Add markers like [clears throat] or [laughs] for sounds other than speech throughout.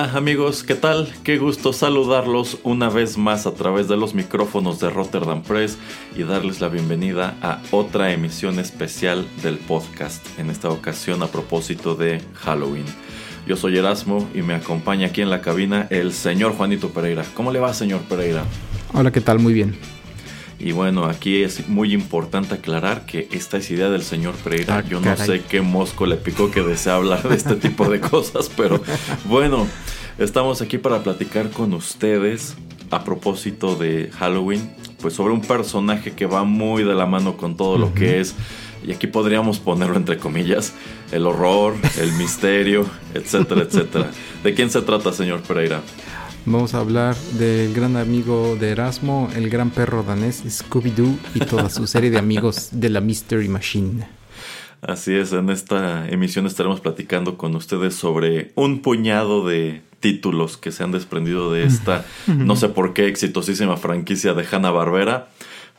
Amigos, ¿qué tal? Qué gusto saludarlos una vez más a través de los micrófonos de Rotterdam Press y darles la bienvenida a otra emisión especial del podcast, en esta ocasión a propósito de Halloween. Yo soy Erasmo y me acompaña aquí en la cabina el señor Juanito Pereira. ¿Cómo le va, señor Pereira? Hola, ¿qué tal? Muy bien. Y bueno, aquí es muy importante aclarar que esta es idea del señor Pereira. Ah, Yo no caray. sé qué mosco le picó que desea hablar de este tipo de [laughs] cosas, pero bueno, estamos aquí para platicar con ustedes a propósito de Halloween, pues sobre un personaje que va muy de la mano con todo lo que es, y aquí podríamos ponerlo entre comillas, el horror, el misterio, etcétera, etcétera. ¿De quién se trata, señor Pereira? Vamos a hablar del gran amigo de Erasmo, el gran perro danés Scooby-Doo y toda su serie de amigos de la Mystery Machine. Así es, en esta emisión estaremos platicando con ustedes sobre un puñado de títulos que se han desprendido de esta, no sé por qué, exitosísima franquicia de Hanna Barbera.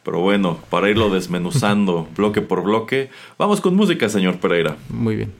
Pero bueno, para irlo desmenuzando bloque por bloque, vamos con música, señor Pereira. Muy bien.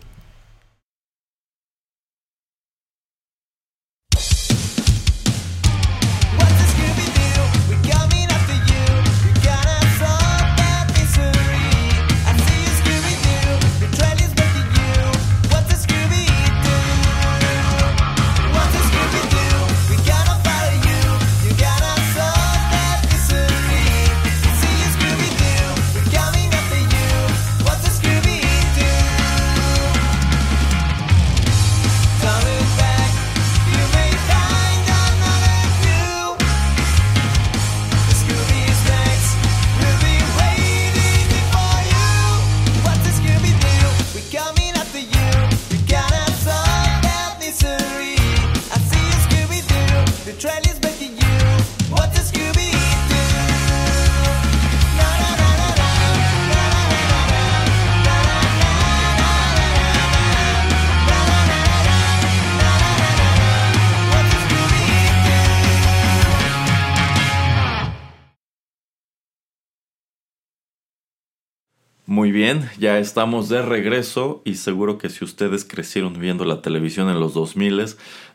Bien, ya estamos de regreso y seguro que si ustedes crecieron viendo la televisión en los 2000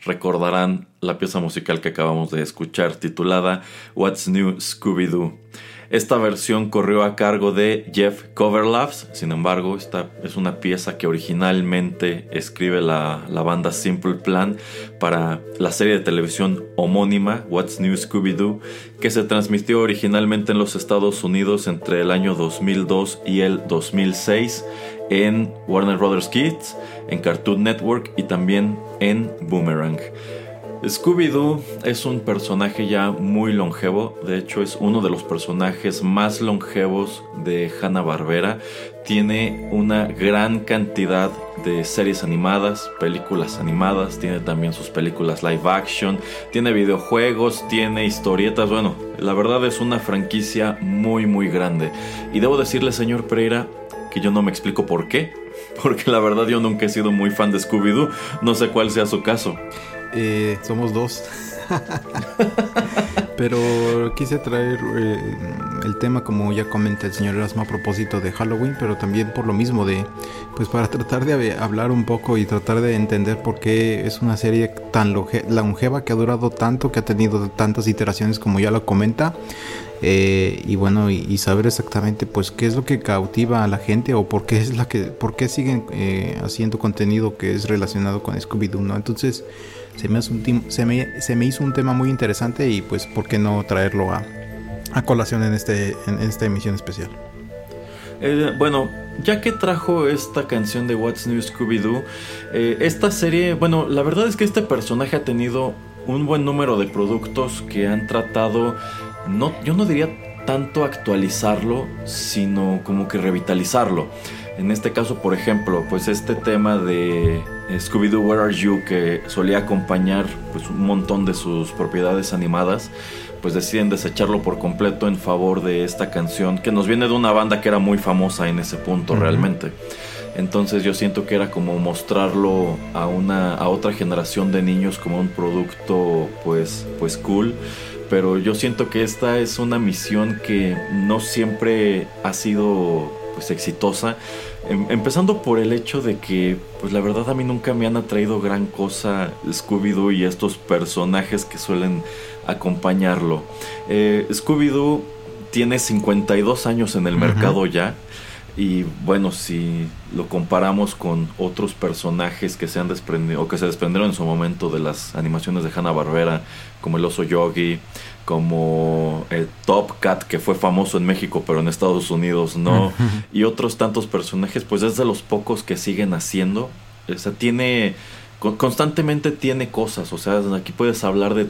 recordarán la pieza musical que acabamos de escuchar titulada What's New Scooby-Doo. Esta versión corrió a cargo de Jeff Coverlaps, sin embargo, esta es una pieza que originalmente escribe la, la banda Simple Plan para la serie de televisión homónima What's New Scooby-Doo, que se transmitió originalmente en los Estados Unidos entre el año 2002 y el 2006 en Warner Brothers Kids, en Cartoon Network y también en Boomerang. Scooby-Doo es un personaje ya muy longevo, de hecho es uno de los personajes más longevos de Hanna-Barbera. Tiene una gran cantidad de series animadas, películas animadas, tiene también sus películas live action, tiene videojuegos, tiene historietas, bueno, la verdad es una franquicia muy muy grande. Y debo decirle, señor Pereira, que yo no me explico por qué, [laughs] porque la verdad yo nunca he sido muy fan de Scooby-Doo, no sé cuál sea su caso. Eh, somos dos. [laughs] pero quise traer eh, el tema, como ya comenta el señor Erasmo, a propósito de Halloween, pero también por lo mismo de, pues para [laughs] tratar de hablar un poco y tratar de entender por qué es una serie tan longe- longeva que ha durado tanto, que ha tenido tantas iteraciones como ya lo comenta. Eh, y bueno, y, y saber exactamente pues qué es lo que cautiva a la gente o por qué es la que, por qué siguen eh, haciendo contenido que es relacionado con Scooby-Doo, ¿no? Entonces, se me, hizo un tema muy interesante y pues por qué no traerlo a, a colación en, este, en esta emisión especial. Eh, bueno, ya que trajo esta canción de What's New Scooby-Doo, eh, esta serie, bueno, la verdad es que este personaje ha tenido un buen número de productos que han tratado, no, yo no diría tanto actualizarlo, sino como que revitalizarlo. En este caso, por ejemplo, pues este tema de eh, Scooby-Doo Where Are You que solía acompañar pues un montón de sus propiedades animadas, pues deciden desecharlo por completo en favor de esta canción que nos viene de una banda que era muy famosa en ese punto Ujú. realmente. Entonces yo siento que era como mostrarlo a una a otra generación de niños como un producto pues pues cool, pero yo siento que esta es una misión que no siempre ha sido pues exitosa, Em- empezando por el hecho de que pues la verdad a mí nunca me han atraído gran cosa Scooby-Doo y estos personajes que suelen acompañarlo. Eh, Scooby-Doo tiene 52 años en el mercado ya. Y bueno, si lo comparamos con otros personajes que se han desprendido o que se desprendieron en su momento de las animaciones de Hanna Barbera, como el oso Yogi, como el Top Cat, que fue famoso en México, pero en Estados Unidos no, [laughs] y otros tantos personajes, pues es de los pocos que siguen haciendo. O sea, tiene con- constantemente tiene cosas, o sea, aquí puedes hablar de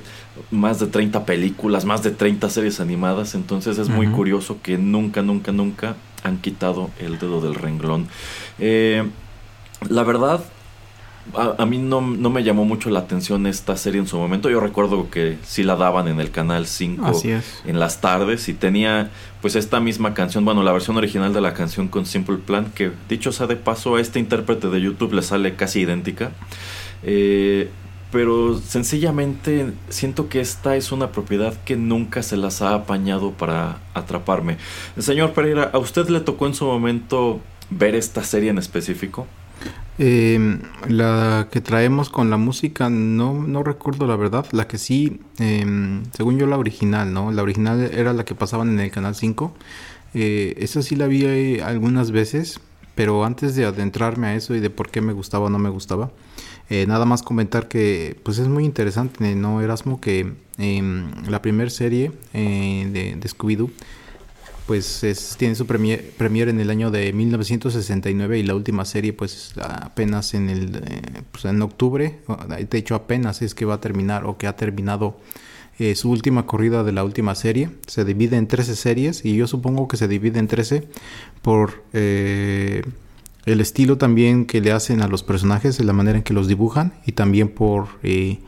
más de 30 películas, más de 30 series animadas, entonces es muy curioso que nunca, nunca, nunca han quitado el dedo del renglón. Eh, la verdad, a, a mí no, no me llamó mucho la atención esta serie en su momento, yo recuerdo que sí la daban en el canal 5 Así es. en las tardes y tenía pues esta misma canción, bueno, la versión original de la canción con Simple Plan, que dicho sea de paso a este intérprete de YouTube le sale casi idéntica. Eh, pero sencillamente siento que esta es una propiedad que nunca se las ha apañado para atraparme. Señor Pereira, ¿a usted le tocó en su momento ver esta serie en específico? Eh, la que traemos con la música, no, no recuerdo la verdad. La que sí, eh, según yo, la original, ¿no? La original era la que pasaban en el canal 5. Eh, esa sí la vi eh, algunas veces, pero antes de adentrarme a eso y de por qué me gustaba o no me gustaba, eh, nada más comentar que pues es muy interesante, ¿no, Erasmo? Que em, la primera serie de, de Scooby-Doo pues es- tiene su premier, en el año de 1969 y la última serie pues apenas en el eh, pues, en octubre de hecho apenas es que va a terminar o que ha terminado eh, su última corrida de la última serie. Se divide en 13 series y yo supongo que se divide en 13 por eh, el estilo también que le hacen a los personajes, la manera en que los dibujan y también por eh,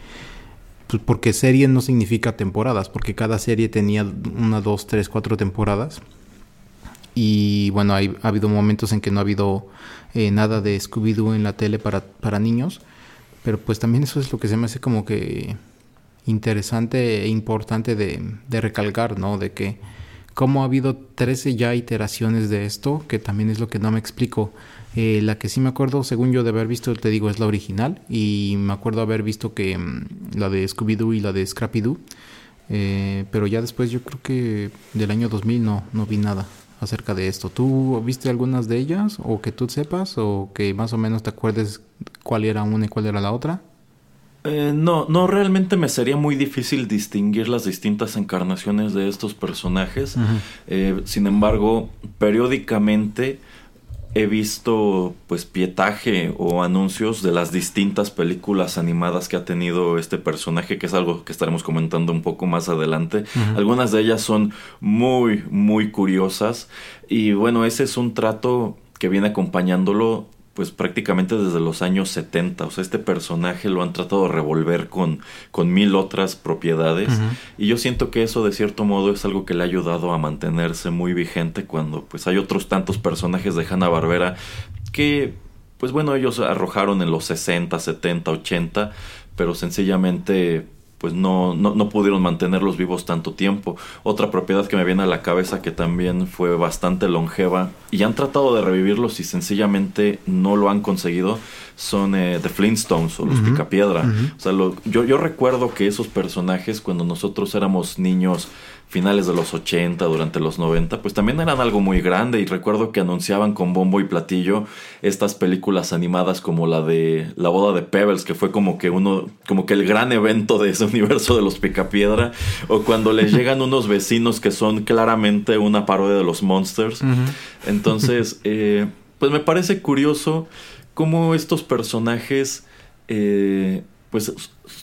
pues porque serie no significa temporadas, porque cada serie tenía una, dos, tres, cuatro temporadas. Y bueno, hay, ha habido momentos en que no ha habido eh, nada de Scooby-Doo en la tele para, para niños, pero pues también eso es lo que se me hace como que interesante e importante de, de recalcar, ¿no? De que como ha habido 13 ya iteraciones de esto, que también es lo que no me explico. Eh, la que sí me acuerdo, según yo de haber visto, te digo, es la original. Y me acuerdo haber visto que mm, la de Scooby-Doo y la de Scrappy-Doo. Eh, pero ya después yo creo que del año 2000 no, no vi nada acerca de esto. ¿Tú viste algunas de ellas? ¿O que tú sepas? ¿O que más o menos te acuerdes cuál era una y cuál era la otra? Eh, no, no, realmente me sería muy difícil distinguir las distintas encarnaciones de estos personajes. Eh, sin embargo, periódicamente he visto pues pietaje o anuncios de las distintas películas animadas que ha tenido este personaje, que es algo que estaremos comentando un poco más adelante. Algunas de ellas son muy, muy curiosas. Y bueno, ese es un trato que viene acompañándolo pues prácticamente desde los años 70. O sea, este personaje lo han tratado de revolver con, con mil otras propiedades. Y yo siento que eso de cierto modo es algo que le ha ayudado a mantenerse muy vigente cuando pues hay otros tantos personajes de Hanna Barbera que pues bueno, ellos arrojaron en los 60, 70, 80, pero sencillamente pues no, no, no pudieron mantenerlos vivos tanto tiempo. Otra propiedad que me viene a la cabeza que también fue bastante longeva y han tratado de revivirlos y sencillamente no lo han conseguido son eh, The Flintstones o los Picapiedra. O sea, lo- yo, yo recuerdo que esos personajes cuando nosotros éramos niños finales de los 80, durante los 90, pues también eran algo muy grande y recuerdo que anunciaban con bombo y platillo estas películas animadas como la de La boda de Pebbles, que fue como que uno, como que el gran evento de ese universo de los Picapiedra, o cuando les llegan unos vecinos que son claramente una parodia de los Monsters. Entonces, [laughs] eh, pues me parece curioso cómo estos personajes, eh, pues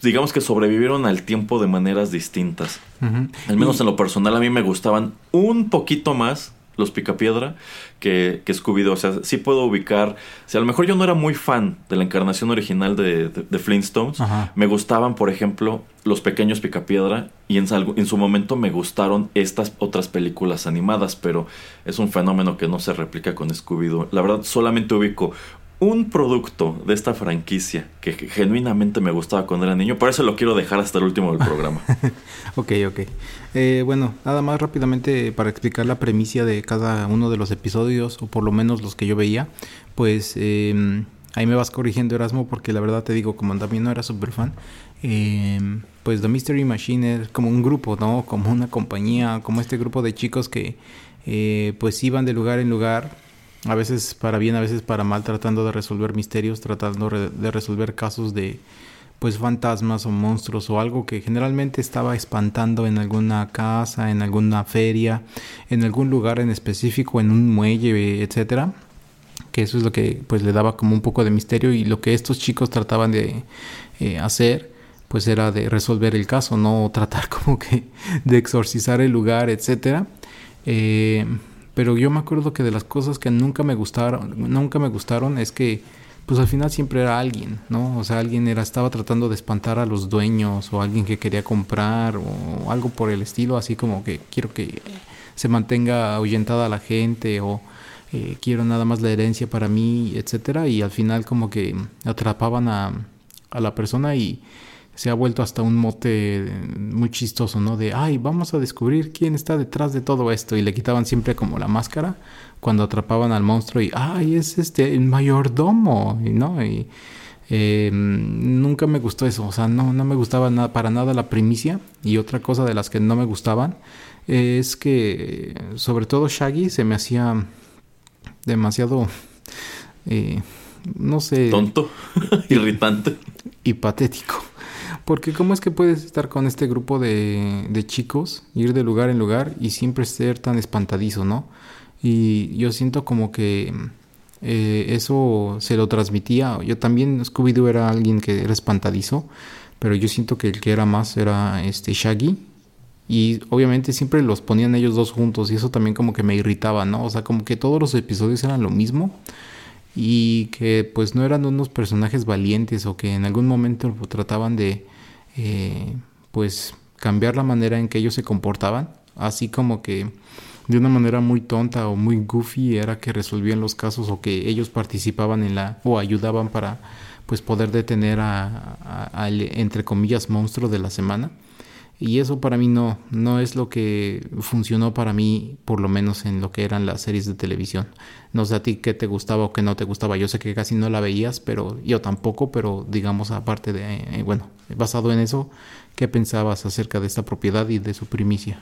digamos que sobrevivieron al tiempo de maneras distintas. Al menos Y- en lo personal a mí me gustaban un poquito más los Picapiedra que, que Scooby-Doo. O sea, sí puedo ubicar. O sea, a lo mejor yo no era muy fan de la encarnación original de, de- de Flintstones. Ajá. Me gustaban, por ejemplo, los pequeños Picapiedra. Y en, en su momento me gustaron estas otras películas animadas. Pero es un fenómeno que no se replica con Scooby-Doo. La verdad, solamente ubico un producto de esta franquicia que genuinamente me gustaba cuando era niño. Por eso lo quiero dejar hasta el último del programa. [laughs] Ok, ok. Eh, bueno, nada más rápidamente para explicar la premisa de cada uno de los episodios, o por lo menos los que yo veía, pues eh, ahí me vas corrigiendo Erasmo, porque la verdad te digo, como también no era súper fan, eh, pues The Mystery Machine es como un grupo, ¿no? Como una compañía, como este grupo de chicos que eh, pues iban de lugar en lugar a veces para bien, a veces para mal, tratando de resolver misterios, tratando de resolver casos de pues fantasmas o monstruos o algo que generalmente estaba espantando en alguna casa, en alguna feria, en algún lugar en específico, en un muelle, etcétera. Que eso es lo que pues le daba como un poco de misterio y lo que estos chicos trataban de eh, hacer pues era de resolver el caso, no tratar [laughs] como que de exorcizar el lugar, etcétera. Eh, pero yo me acuerdo que de las cosas que nunca me gustaron, nunca me gustaron es que pues al final siempre era alguien, ¿no? O sea, alguien era estaba tratando de espantar a los dueños o alguien que quería comprar o algo por el estilo, así como que quiero que se mantenga ahuyentada la gente o eh, quiero nada más la herencia para mí, etcétera, y al final como que atrapaban a, a la persona y se ha vuelto hasta un mote muy chistoso, ¿no? De, ay, vamos a descubrir quién está detrás de todo esto. Y le quitaban siempre como la máscara cuando atrapaban al monstruo y, ay, es este, el mayordomo, y, ¿no? Y eh, nunca me gustó eso, o sea, no, no me gustaba nada, para nada la primicia. Y otra cosa de las que no me gustaban es que, sobre todo Shaggy, se me hacía demasiado, eh, no sé, Tonto, [laughs] irritante. y patético. Porque cómo es que puedes estar con este grupo de, de chicos, ir de lugar en lugar y siempre ser tan espantadizo, ¿no? Y yo siento como que eh, eso se lo transmitía. Yo también, Scooby-Doo era alguien que era espantadizo, pero yo siento que el que era más era este Shaggy. Y obviamente siempre los ponían ellos dos juntos y eso también como que me irritaba, ¿no? O sea, como que todos los episodios eran lo mismo y que pues no eran unos personajes valientes o que en algún momento trataban de eh, pues cambiar la manera en que ellos se comportaban, así como que de una manera muy tonta o muy goofy era que resolvían los casos o que ellos participaban en la o ayudaban para pues poder detener a, a- al entre comillas monstruo de la semana. Y eso para mí no, no es lo que funcionó para mí, por lo menos en lo que eran las series de televisión. No sé a ti qué te gustaba o qué no te gustaba. Yo sé que casi no la veías, pero yo tampoco, pero digamos aparte de, eh, bueno, basado en eso, ¿qué pensabas acerca de esta propiedad y de su primicia?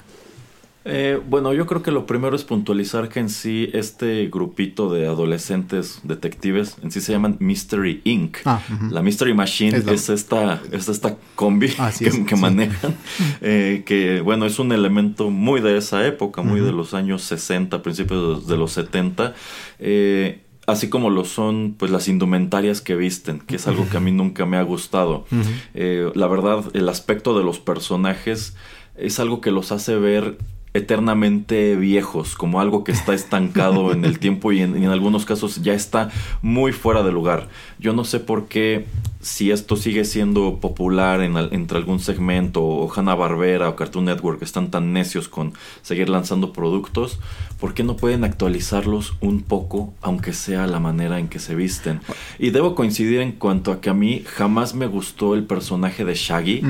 Eh, bueno, yo creo que lo primero es puntualizar que en sí este grupito de adolescentes detectives en sí se llaman Mystery Inc. Ah. La Mystery Machine Es esta, es esta combi Así que, es, que sí. manejan, [laughs] eh, que bueno, es un elemento muy de esa época, muy de los años 60, principios de los 70. eh, Así como lo son pues las indumentarias que visten, que es algo que a mí nunca me ha gustado. Eh, la verdad, el aspecto de los personajes es algo que los hace ver eternamente viejos, como algo que está estancado en el tiempo y en, algunos casos ya está muy fuera de lugar. Yo no sé por qué, si esto sigue siendo popular entre algún segmento, o Hanna Barbera o Cartoon Network están tan necios con seguir lanzando productos, ¿por qué no pueden actualizarlos un poco, aunque sea la manera en que se visten? Y debo coincidir en cuanto a que a mí jamás me gustó el personaje de Shaggy.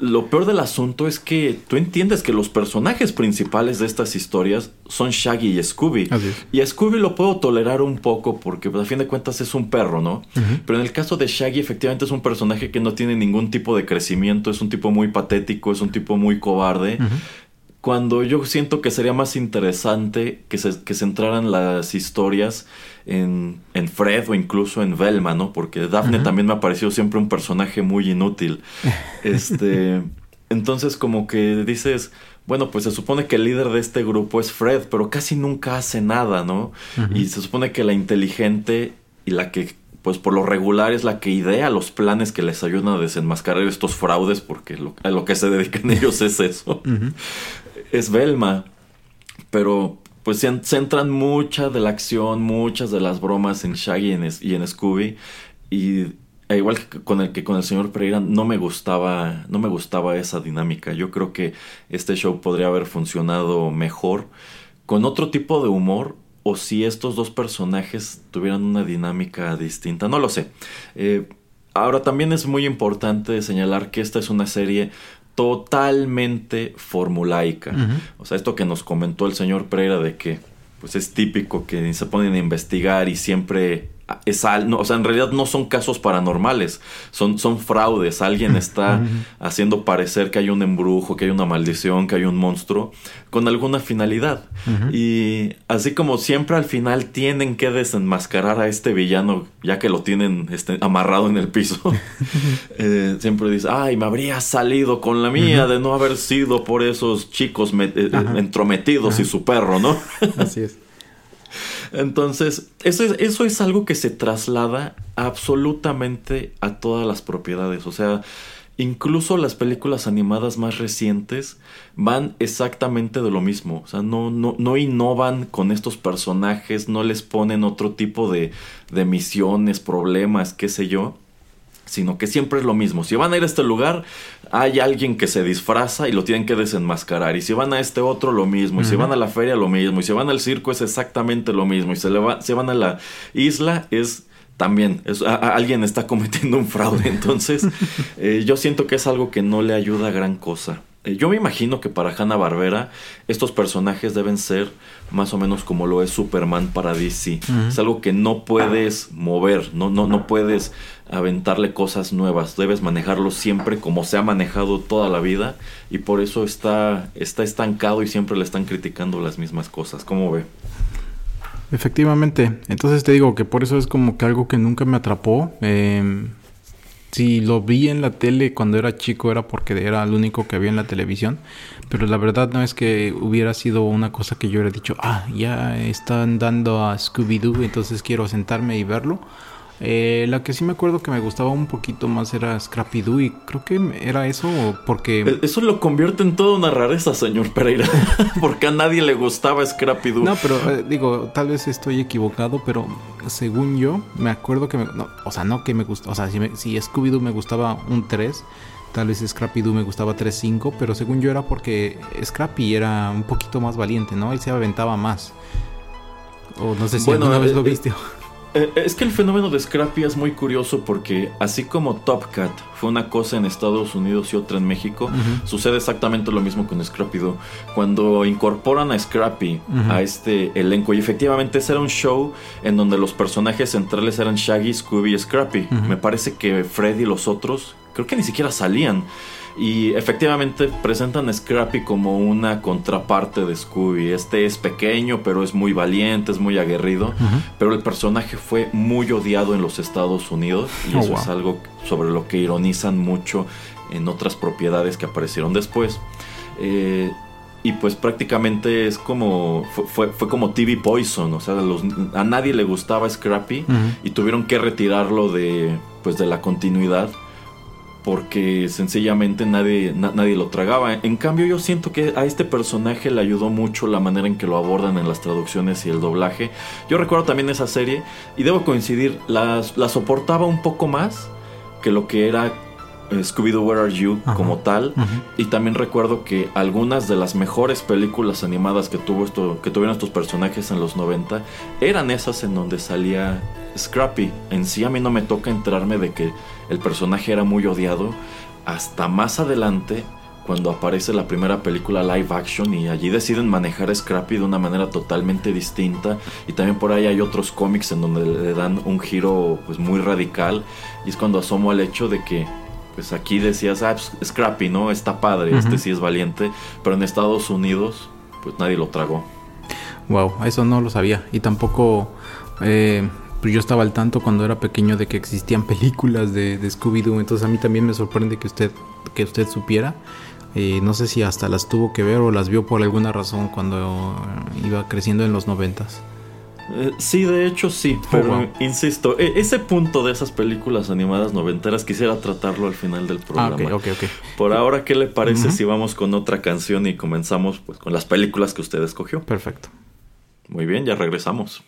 Lo peor del asunto es que tú entiendes que los personajes principales de estas historias son Shaggy y Scooby. Y a Scooby lo puedo tolerar un poco porque pues, a fin de cuentas es un perro, ¿no? Pero en el caso de Shaggy efectivamente es un personaje que no tiene ningún tipo de crecimiento, es un tipo muy patético, es un tipo muy cobarde. Cuando yo siento que sería más interesante que se que centraran las historias en, en Fred o incluso en Velma, ¿no? Porque Daphne también me ha parecido siempre un personaje muy inútil. [laughs] Este, entonces como que dices, bueno, pues se supone que el líder de este grupo es Fred, pero casi nunca hace nada, ¿no? Y se supone que la inteligente y la que pues por lo regular es la que idea los planes que les ayudan a desenmascarar estos fraudes, porque lo- a lo que se dedican [laughs] ellos es eso Ujú. Es Velma. Pero pues se centran mucha de la acción, muchas de las bromas en Shaggy y en, Scooby. Y e igual que con el que con el señor Pereira no me gustaba, no me gustaba esa dinámica. Yo creo que este show podría haber funcionado mejor con otro tipo de humor o si estos dos personajes tuvieran una dinámica distinta. No lo sé. Eh, ahora también es muy importante señalar que esta es una serie totalmente formulaica. O sea, esto que nos comentó el señor Pereira de que pues es típico que se ponen a investigar y siempre es al, no, o sea, en realidad no son casos paranormales, son, son fraudes. Alguien está haciendo parecer que hay un embrujo, que hay una maldición, que hay un monstruo, con alguna finalidad. Y así como siempre al final tienen que desenmascarar a este villano, ya que lo tienen este, amarrado en el piso, [laughs] eh, siempre dice, ay, me habría salido con la mía de no haber sido por esos chicos eh, Ajá. entrometidos y su perro, ¿no? Así es. Entonces, eso es, eso es algo que se traslada absolutamente a todas las propiedades. O sea, incluso las películas animadas más recientes van exactamente de lo mismo. O sea, no, no, no innovan con estos personajes, no les ponen otro tipo de, de misiones, problemas, qué sé yo. Sino que siempre es lo mismo. Si van a ir a este lugar, hay alguien que se disfraza y lo tienen que desenmascarar. Y si van a este otro, lo mismo. Y si van a la feria, lo mismo. Y si van al circo, es exactamente lo mismo. Y se, le va- si van a la isla, es también. es- a- a- alguien está cometiendo un fraude. [laughs] Entonces, eh, yo siento que es algo que no le ayuda a gran cosa. Eh, yo me imagino que para Hanna Barbera, estos personajes deben ser más o menos como lo es Superman para DC. Es algo que no puedes mover, no, no, no puedes aventarle cosas nuevas. Debes manejarlo siempre como se ha manejado toda la vida. Y por eso está, está estancado y siempre le están criticando las mismas cosas. ¿Cómo ve? Efectivamente. Entonces te digo que por eso es como que algo que nunca me atrapó. Eh, si lo vi en la tele cuando era chico era porque era el único que había en la televisión. Pero la verdad no es que hubiera sido una cosa que yo hubiera dicho, ah, ya están dando a Scooby-Doo, entonces quiero sentarme y verlo. Eh, la que sí me acuerdo que me gustaba un poquito más era Scrappy-Doo y creo que era eso porque... E- Eso lo convierte en toda una rareza, señor Pereira. [laughs] Porque a nadie le gustaba Scrappy Doo. No, pero eh, digo, tal vez estoy equivocado, pero según yo, me acuerdo que me... no, o sea, no que me gusta... O sea, si, me- si Scooby-Doo me gustaba un 3, tal vez Scrappy-Doo me gustaba 3-5, pero según yo era porque Scrappy era un poquito más valiente, ¿no? Él se aventaba más. O no sé si Bueno, alguna vez eh, lo eh, viste. Eh, Es que el fenómeno de Scrappy es muy curioso porque así como Top Cat fue una cosa en Estados Unidos y otra en México, sucede exactamente lo mismo con Scrappy Doo. Cuando incorporan a Scrappy a este elenco, y efectivamente ese era un show en donde los personajes centrales eran Shaggy, Scooby y Scrappy. Me parece que Freddy y los otros creo que ni siquiera salían. Y efectivamente presentan a Scrappy como una contraparte de Scooby. Este es pequeño, pero es muy valiente, es muy aguerrido. Pero el personaje fue muy odiado en los Estados Unidos y Oh, eso wow. es algo sobre lo que ironizan mucho en otras propiedades que aparecieron después. Eh, y pues prácticamente es como fue, fue, fue como TV Poison, o sea, los- a nadie le gustaba Scrappy y tuvieron que retirarlo de pues de la continuidad porque sencillamente nadie, na- nadie lo tragaba. En cambio yo siento que a este personaje le ayudó mucho la manera en que lo abordan en las traducciones y el doblaje. Yo recuerdo también esa serie y debo coincidir, la, la soportaba un poco más que lo que era eh, Scooby-Doo Where Are You Ajá. como tal. Y también recuerdo que algunas de las mejores películas animadas que, tuvo esto, que tuvieron estos personajes en los 90 eran esas en donde salía Scrappy. En sí a mí no me toca enterarme de que el personaje era muy odiado hasta más adelante cuando aparece la primera película live action y allí deciden manejar a Scrappy de una manera totalmente distinta y también por ahí hay otros cómics en donde le dan un giro pues muy radical y es cuando asomo al hecho de que pues aquí decías, ah, pues, Scrappy, ¿no? Está padre, este sí es valiente, pero en Estados Unidos pues nadie lo tragó. Wow, eso no lo sabía. Y tampoco eh, pues yo estaba al tanto cuando era pequeño de que existían [laughs] películas de, de Scooby-Doo. Entonces a mí también me sorprende que usted, que usted supiera. Eh, no sé si hasta las tuvo que ver o las vio por alguna razón cuando eh, iba creciendo en los noventas. Eh, sí, de hecho sí, pero wow. insisto, e- ese punto de esas películas animadas noventeras quisiera tratarlo al final del Ah, programa. ok, ok, ok. Por ahora, ¿qué le parece si vamos con otra canción y comenzamos pues con las películas que usted escogió? Perfecto. Muy bien, ya regresamos.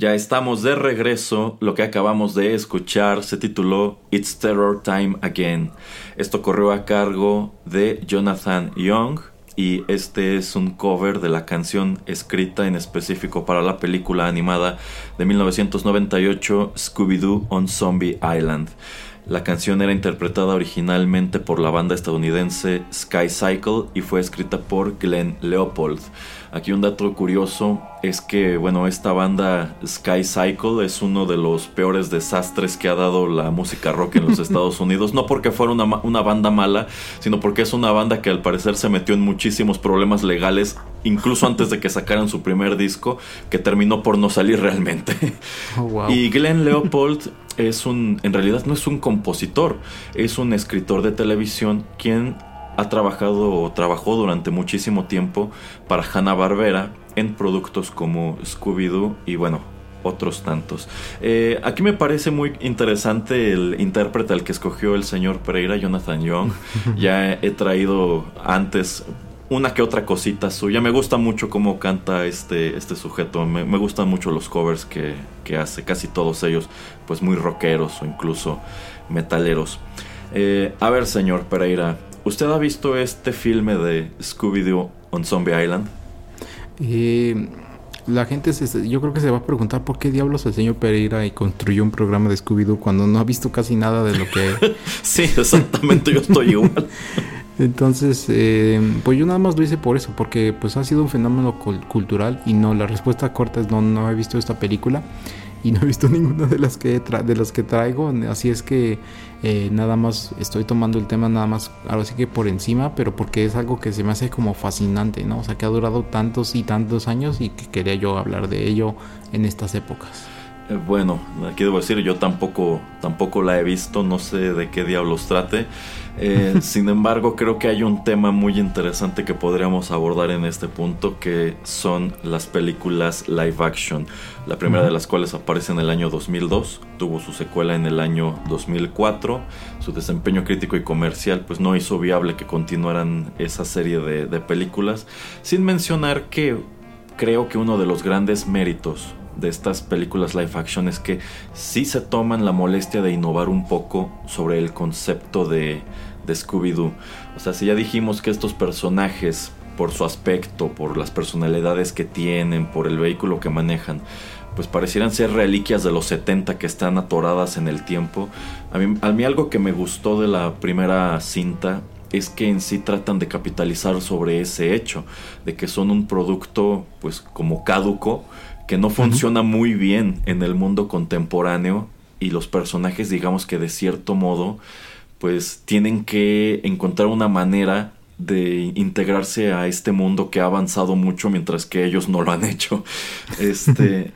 Ya estamos de regreso. Lo que acabamos de escuchar se tituló It's Terror Time Again. Esto corrió a cargo de Jonathan Young y este es un cover de la canción escrita en específico para la película animada de 1998 Scooby-Doo on Zombie Island. La canción era interpretada originalmente por la banda estadounidense Sky Cycle y fue escrita por Glenn Leopold. Aquí un dato curioso es que, bueno, esta banda Sky Cycle es uno de los peores desastres que ha dado la música rock en los [laughs] Estados Unidos. No porque fuera una, una banda mala, sino porque es una banda que al parecer se metió en muchísimos problemas legales, incluso antes de que sacaran su primer disco, que terminó por no salir realmente. [laughs] Oh, wow. Y Glenn Leopold es un, en realidad no es un compositor, es un escritor de televisión quien ha trabajado o trabajó durante muchísimo tiempo para Hanna Barbera en productos como Scooby-Doo y bueno, otros tantos. Eh, aquí me parece muy interesante el intérprete al que escogió el señor Pereira, Jonathan Young. [laughs] ya he traído antes una que otra cosita suya. Me gusta mucho cómo canta este, este sujeto. Me, me gustan mucho los covers que, que hace. Casi todos ellos, pues muy rockeros o incluso metaleros. Eh, a ver, señor Pereira, ¿usted ha visto este filme de Scooby-Doo on Zombie Island? Eh, la gente, se- yo creo que se va a preguntar por qué diablos el señor Pereira y construyó un programa de Scooby-Doo cuando no ha visto casi nada de lo que... [laughs] Sí, [laughs] exactamente, yo estoy igual. [laughs] Entonces, eh, pues yo nada más lo hice por eso, porque pues ha sido un fenómeno cul- cultural y no, la respuesta corta es no, no he visto esta película y no he visto [laughs] ninguna de las que tra- de las que traigo, así es que eh, nada más estoy tomando el tema nada más, ahora sí que por encima, pero porque es algo que se me hace como fascinante, ¿no? O sea, que ha durado tantos y tantos años y que quería yo hablar de ello en estas épocas. Eh, Bueno, aquí debo decir, yo tampoco, tampoco la he visto, no sé de qué diablos trate. Eh, [laughs] sin embargo, creo que hay un tema muy interesante que podríamos abordar en este punto, que son las películas live action. La primera de las cuales aparece en el año 2002, tuvo su secuela en el año 2004. Su desempeño crítico y comercial pues no hizo viable que continuaran esa serie de, de películas. Sin mencionar que creo que uno de los grandes méritos de estas películas live action es que sí se toman la molestia de innovar un poco sobre el concepto de, de Scooby-Doo. O sea, si ya dijimos que estos personajes, por su aspecto, por las personalidades que tienen, por el vehículo que manejan, pues parecieran ser reliquias de los 70 que están atoradas en el tiempo. A mí, a mí algo que me gustó de la primera cinta es que en sí tratan de capitalizar sobre ese hecho, de que son un producto pues como caduco, que no funciona muy bien en el mundo contemporáneo y los personajes digamos que de cierto modo pues tienen que encontrar una manera de integrarse a este mundo que ha avanzado mucho mientras que ellos no lo han [laughs] hecho. Este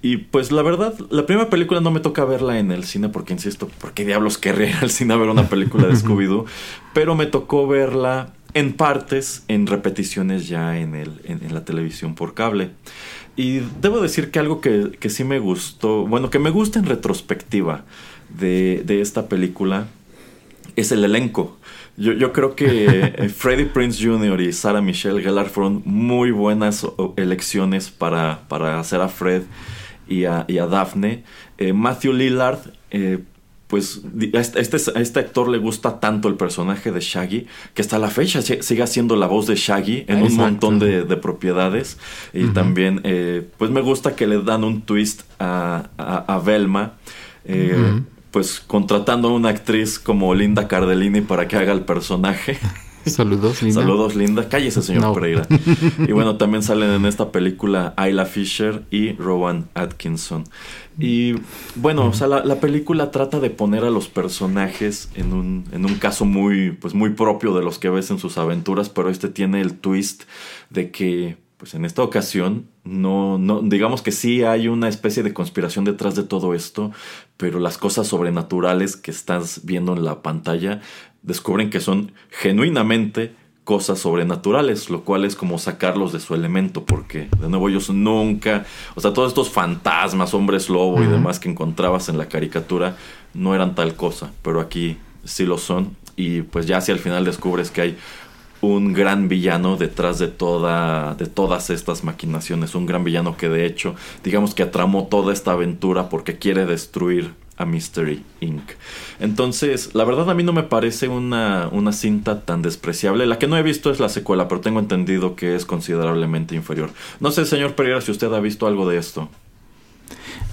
y pues la verdad, la primera película no me toca verla en el cine porque insisto, ¿por qué diablos querría ir al cine a ver una película de [laughs] Scooby-Doo? Pero me tocó verla en partes, en repeticiones ya en, el, en, en la televisión por cable. Y debo decir que algo que, que sí me gustó, bueno, que me gusta en retrospectiva de, de esta película es el elenco. Yo, yo creo que eh, [laughs] Freddie Prince Jr. y Sarah Michelle Gellar fueron muy buenas elecciones para, para hacer a Fred y a, y a Daphne. Eh, Matthew Lillard, eh, pues a este, este- a este actor le gusta tanto el personaje de Shaggy que hasta la fecha si- sigue siendo la voz de Shaggy en un montón de, de propiedades. Y también, eh, pues me gusta que le dan un twist a, a, a Velma. eh. Pues contratando a una actriz como Linda Cardellini para que haga el personaje. [laughs] Saludos, Linda. Saludos, Linda. Cállese, señor No. Pereira. Y bueno, también salen en esta película Ayla Fisher y Rowan Atkinson. Y bueno, o sea, la, la película trata de poner a los personajes en un, en un caso muy, pues muy propio de los que ves en sus aventuras, pero este tiene el twist de que, pues en esta ocasión, no, no, digamos que sí hay una especie de conspiración detrás de todo esto, pero las cosas sobrenaturales que estás viendo en la pantalla descubren que son genuinamente cosas sobrenaturales, lo cual es como sacarlos de su elemento, porque de nuevo ellos nunca, o sea, todos estos fantasmas, hombres lobo y demás que encontrabas en la caricatura no eran tal cosa, pero aquí sí lo son. Y pues ya hacia el final descubres que hay un gran villano detrás de toda de todas estas maquinaciones, un gran villano que de hecho, digamos que atramó toda esta aventura porque quiere destruir a Mystery Inc. Entonces, la verdad a mí no me parece una, una cinta tan despreciable. La que no he visto es la secuela, pero tengo entendido que es considerablemente inferior. No sé, señor Pereira, si usted ha visto algo de esto.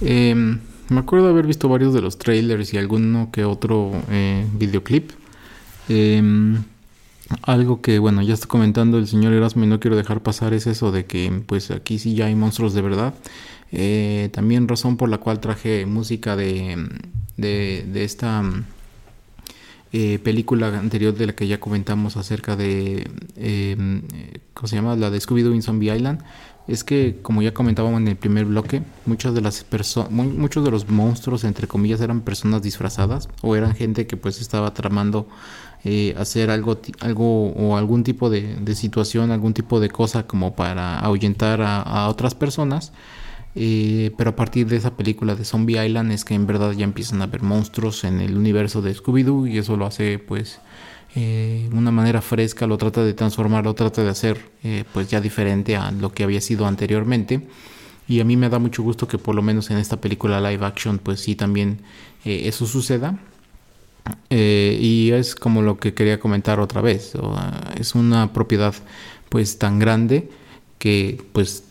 Eh, me acuerdo haber visto varios de los trailers y alguno que otro eh, videoclip. Eh, algo que, bueno, ya está comentando el señor Erasmo y no quiero dejar pasar es eso de que, pues aquí sí ya hay monstruos de verdad. Eh, también razón por la cual traje música de, de, esta eh, película anterior de la que ya comentamos acerca de, eh, ¿cómo se llama? La de Scooby-Doo Zombie Island. Es que, como ya comentábamos en el primer bloque, muchas de las perso- mu- muchos de los monstruos, entre comillas, eran personas disfrazadas o eran gente que pues estaba tramando eh, hacer algo, algo o algún tipo de, situación, algún tipo de cosa como para ahuyentar a otras personas. Eh, pero a partir de esa película de Zombie Island es que en verdad ya empiezan a haber monstruos en el universo de Scooby-Doo y eso lo hace pues eh, una manera fresca, lo trata de transformar, lo trata de hacer eh, pues ya diferente a lo que había sido anteriormente. Y a mí me da mucho gusto que por lo menos en esta película live action pues sí también eh, eso suceda. Eh, y es como lo que quería comentar otra vez. o, ah, es una propiedad pues tan grande que pues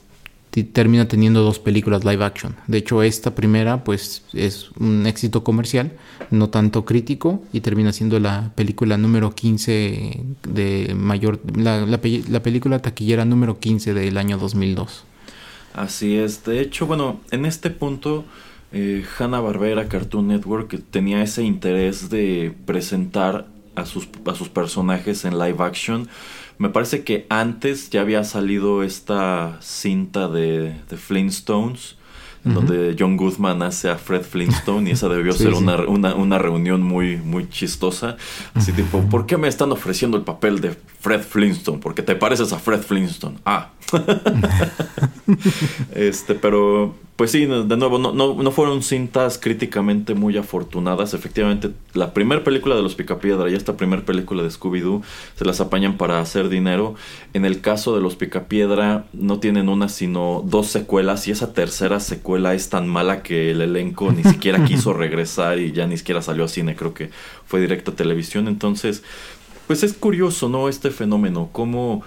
termina teniendo dos películas live action. De hecho, esta primera pues es un éxito comercial, no tanto crítico, y termina siendo la película número 15 de mayor, la, la pe- la película taquillera número 15 del año 2002. Así es. De hecho, bueno, en este punto, eh, Hanna Barbera Cartoon Network tenía ese interés de presentar a sus, a sus personajes en live action. Me parece que antes ya había salido esta cinta de, de Flintstones. en donde John Goodman hace a Fred Flintstone y esa debió [laughs] Sí, ser sí. Una, una, una reunión muy, muy chistosa. Así tipo, ¿por qué me están ofreciendo el papel de Fred Flintstone? Porque te pareces a Fred Flintstone. Ah. [laughs] este, pero pues sí, de nuevo, no, no, no fueron cintas críticamente muy afortunadas. Efectivamente, la primera película de los Picapiedra y esta primera película de Scooby-Doo se las apañan para hacer dinero. En el caso de los Picapiedra, no tienen una sino dos secuelas y esa tercera secuela es tan mala que el elenco ni siquiera [laughs] quiso regresar y ya ni siquiera salió a cine, creo que fue directo a televisión. Entonces, pues es curioso, ¿no? Este fenómeno, cómo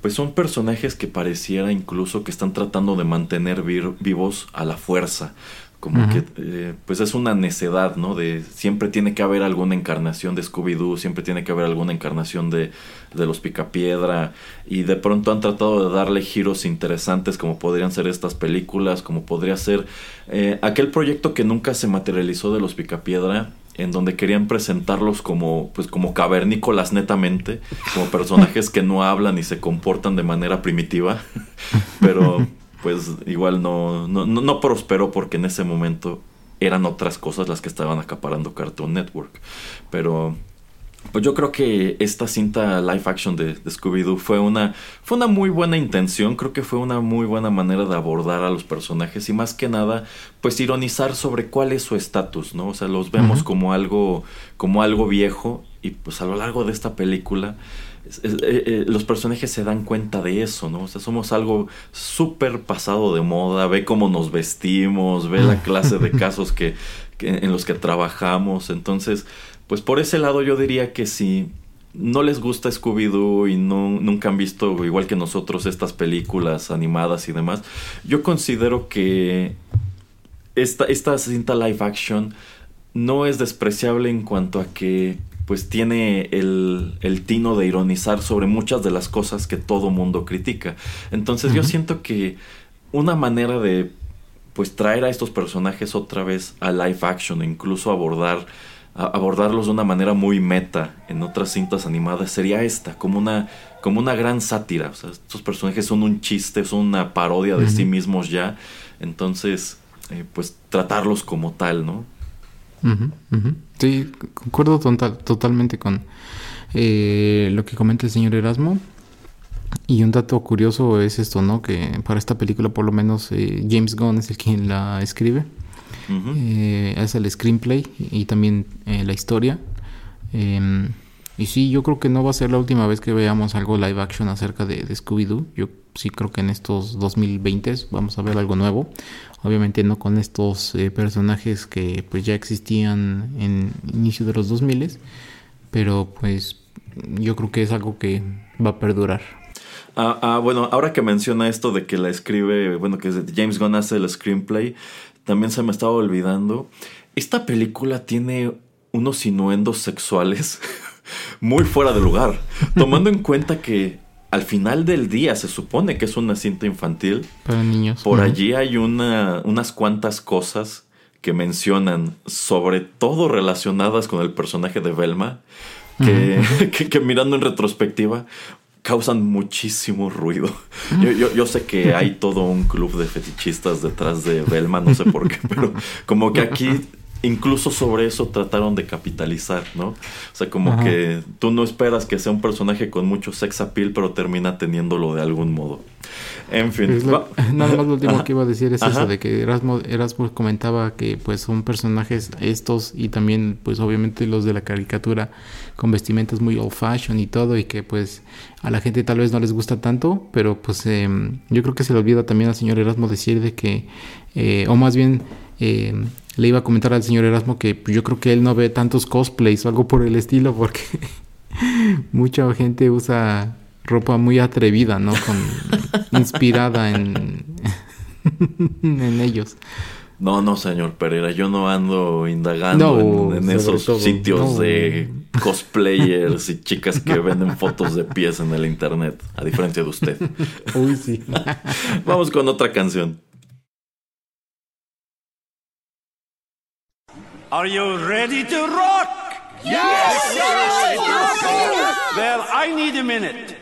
pues son personajes que pareciera incluso que están tratando de mantener vivos a la fuerza. Como que, eh, pues es una necedad, ¿no? De siempre tiene que haber alguna encarnación de Scooby-Doo, siempre tiene que haber alguna encarnación de, de los Picapiedra. Y de pronto han tratado de darle giros interesantes, como podrían ser estas películas, como podría ser eh, aquel proyecto que nunca se materializó de los Picapiedra, en donde querían presentarlos como pues como cavernícolas netamente, como personajes que no hablan y se comportan de manera primitiva, [laughs] pero pues igual no, no, no, prosperó porque en ese momento eran otras cosas las que estaban acaparando Cartoon Network. Pero pues yo creo que esta cinta live action de, de Scooby-Doo fue una, fue una muy buena intención, creo que fue una muy buena manera de abordar a los personajes y más que nada, pues ironizar sobre cuál es su estatus, ¿no? O sea, los vemos como algo, como algo viejo y pues a lo largo de esta película es- es- eh, eh, los personajes se dan cuenta de eso, ¿no? O sea, somos algo súper pasado de moda, ve cómo nos vestimos, ve la [laughs] clase de casos que, que- en los que trabajamos, entonces, pues por ese lado yo diría que si no les gusta Scooby-Doo y no, nunca han visto, igual que nosotros, estas películas animadas y demás, yo considero que esta, esta cinta live action no es despreciable en cuanto a que pues tiene el, el tino de ironizar sobre muchas de las cosas que todo mundo critica. Entonces yo siento que una manera de pues traer a estos personajes otra vez a live action, incluso abordar abordarlos de una manera muy meta en otras cintas animadas sería esta, como una como una gran sátira, o sea, estos personajes son un chiste, son una parodia de sí mismos ya, entonces eh, pues tratarlos como tal, ¿no? Sí, concuerdo total- totalmente con eh, lo que comenta el señor Erasmo. Y un dato curioso es esto, ¿no? Que para esta película por lo menos eh, James Gunn es el quien la escribe. Ujú. Eh, es el screenplay y también eh, la historia. Em, y sí, yo creo que no va a ser la última vez que veamos algo live action acerca de, de Scooby-Doo. Yo sí creo que en estos 2020 vamos a ver algo nuevo. Obviamente no con estos eh, personajes que pues ya existían en inicio de los 2000 pero pues yo creo que es algo que va a perdurar. Ah, ah, bueno, ahora que menciona esto de que la escribe, bueno, que James Gunn hace el screenplay, también se me estaba olvidando. Esta película tiene unos innuendos sexuales [laughs] muy fuera de lugar, tomando en cuenta que al final del día se supone que es una cinta infantil. Para niños. Por allí hay una, unas cuantas cosas que mencionan, sobre todo relacionadas con el personaje de Velma, que, [laughs] que- que mirando en retrospectiva causan muchísimo ruido. Yo, yo- yo sé que hay todo un club de fetichistas detrás de Velma, no sé por qué, [laughs] pero como que aquí incluso sobre eso trataron de capitalizar, ¿no? O sea, como Ajá. que tú no esperas que sea un personaje con mucho sex appeal, pero termina teniéndolo de algún modo. En fin. Lo- [laughs] nada más lo último Ajá. que iba a decir es Ajá. eso de que Erasmo, Erasmo comentaba que pues son personajes estos y también pues obviamente los de la caricatura con vestimentas muy old fashion y todo y que pues a la gente tal vez no les gusta tanto pero pues em, yo creo que se le olvida también al señor Erasmo decir de que eh, o más bien em, le iba a comentar al señor Erasmo que pues, yo creo que él no ve tantos cosplays o algo por el estilo porque [laughs] mucha gente usa ropa muy atrevida, ¿no? Con, inspirada en, [laughs] en ellos. No, no, señor Pereira, yo no ando indagando No, en, esos todo, sitios no. de cosplayers y chicas que venden fotos de pies en el internet, a diferencia de usted. [laughs] Uy, sí. [laughs] Vamos con otra canción. Are you ready to rock? Yes! Well, I need a minute.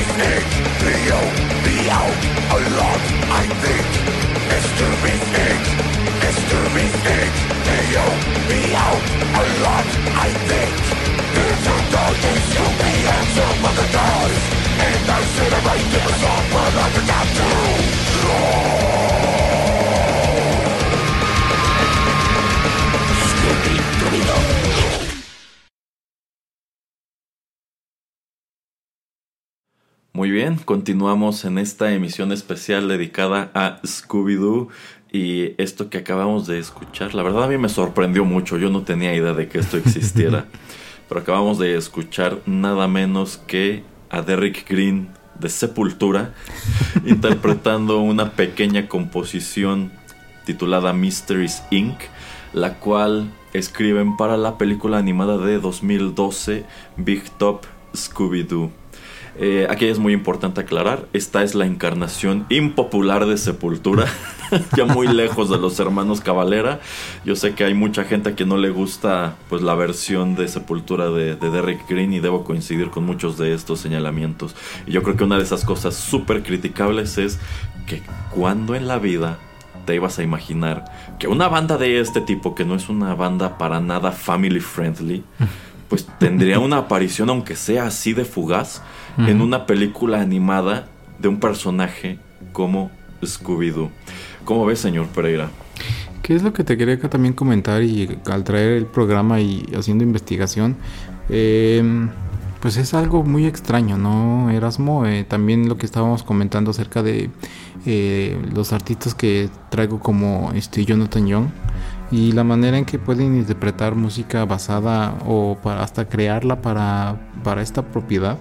need the you, out, a lot I think It's to be it's to be think The you, the out, a lot I think There's a dog, it's I sit give us all, but I forgot to Lord Muy bien, continuamos en esta emisión especial dedicada a Scooby-Doo y esto que acabamos de escuchar, la verdad a mí me sorprendió mucho, yo no tenía idea de que esto existiera, [laughs] pero acabamos de escuchar nada menos que a Derrick Green de Sepultura [laughs] interpretando una pequeña composición titulada Mysteries Inc., la cual escriben para la película animada de 2012 Big Top Scooby-Doo. Eh, aquí es muy importante aclarar, esta es la encarnación impopular de Sepultura, [laughs] ya muy lejos de los hermanos Cavalera. Yo sé que hay mucha gente a quien no le gusta pues la versión de Sepultura de, de Derrick Green y debo coincidir con muchos de estos señalamientos. Y yo creo que una de esas cosas súper criticables es que cuando en la vida te ibas a imaginar que una banda de este tipo, que no es una banda para nada family friendly, [laughs] pues tendría una aparición, aunque sea así de fugaz, en una película animada de un personaje como Scooby-Doo. ¿Cómo ves, señor Pereira? ¿Qué es lo que te quería acá también comentar y al traer el programa y haciendo investigación? eh, pues es algo muy extraño, ¿no, Erasmo? Eh, también lo que estábamos comentando acerca de eh, los artistas que traigo como este Jonathan Young y la manera en que pueden interpretar música basada o para hasta crearla para, para esta propiedad.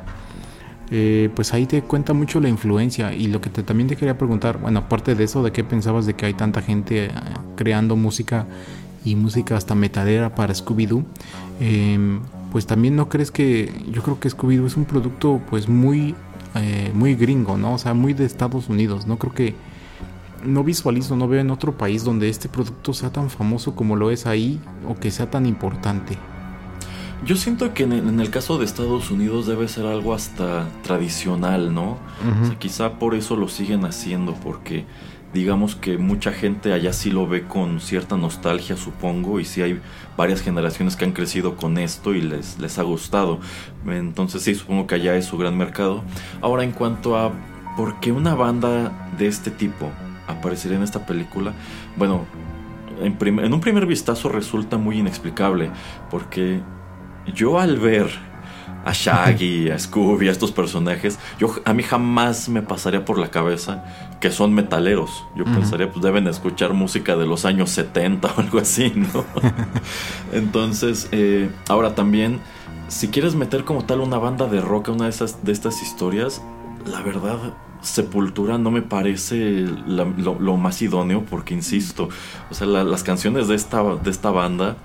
Eh, pues ahí te cuenta mucho la influencia y lo que te, también te quería preguntar, bueno, aparte de eso, ¿de qué pensabas de que hay tanta gente eh, creando música y música hasta metalera para Scooby-Doo? Eh, pues también no crees que, yo creo que Scooby-Doo es un producto pues muy, eh, muy gringo, ¿no? O sea, muy de Estados Unidos, no creo que, no visualizo, no veo en otro país donde este producto sea tan famoso como lo es ahí o que sea tan importante. Yo siento que en, en el caso de Estados Unidos debe ser algo hasta tradicional, ¿no? O sea, quizá por eso lo siguen haciendo, porque digamos que mucha gente allá sí lo ve con cierta nostalgia, supongo, y sí hay varias generaciones que han crecido con esto y les, les ha gustado. Entonces sí, supongo que allá es su gran mercado. Ahora, en cuanto a por qué una banda de este tipo aparecería en esta película, bueno, en, un primer vistazo resulta muy inexplicable, porque yo al ver a Shaggy, a [laughs] Scooby, a estos personajes, yo a mí jamás me pasaría por la cabeza que son metaleros. Yo pensaría, pues deben escuchar música de los años 70 o algo así, ¿no? [laughs] Entonces, eh, ahora también, si quieres meter como tal una banda de rock a una de, esas, de estas historias, la verdad, Sepultura no me parece la- lo, lo más idóneo porque, insisto, o sea, la- las canciones de esta, de esta banda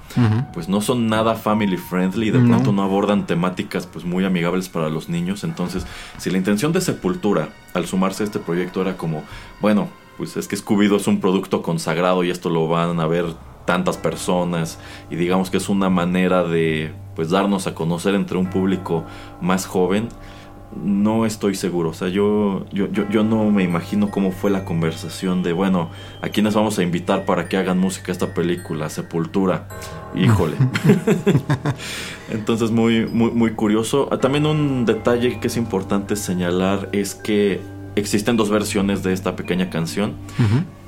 pues no son nada family friendly y de No. pronto no abordan temáticas pues muy amigables para los niños. Entonces, si la intención de Sepultura al sumarse a este proyecto era como, bueno, pues es que Scooby-Doo es un producto consagrado y esto lo van a ver tantas personas y digamos que es una manera de pues darnos a conocer entre un público más joven. No estoy seguro, o sea, yo, yo, yo, yo no me imagino cómo fue la conversación de, bueno, ¿a quiénes vamos a invitar para que hagan música esta película? Sepultura. Híjole. [laughs] Entonces, muy, muy, muy curioso. Ah, También un detalle que es importante señalar es que existen dos versiones de esta pequeña canción.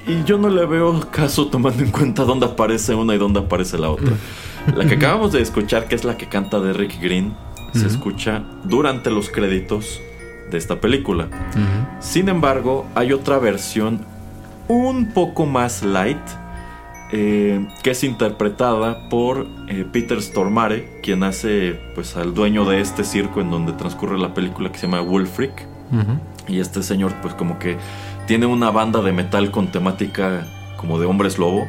Y yo no le veo caso tomando en cuenta dónde aparece una y dónde aparece la otra. La que [laughs] acabamos de escuchar, que es la que canta de Rick Green, se escucha durante los créditos de esta película. Sin embargo, hay otra versión un poco más light eh, que es interpretada por eh, Peter Stormare, quien hace pues al dueño de este circo en donde transcurre la película que se llama Wolfric. Ujú. Y este señor pues como que tiene una banda de metal con temática como de hombres lobo.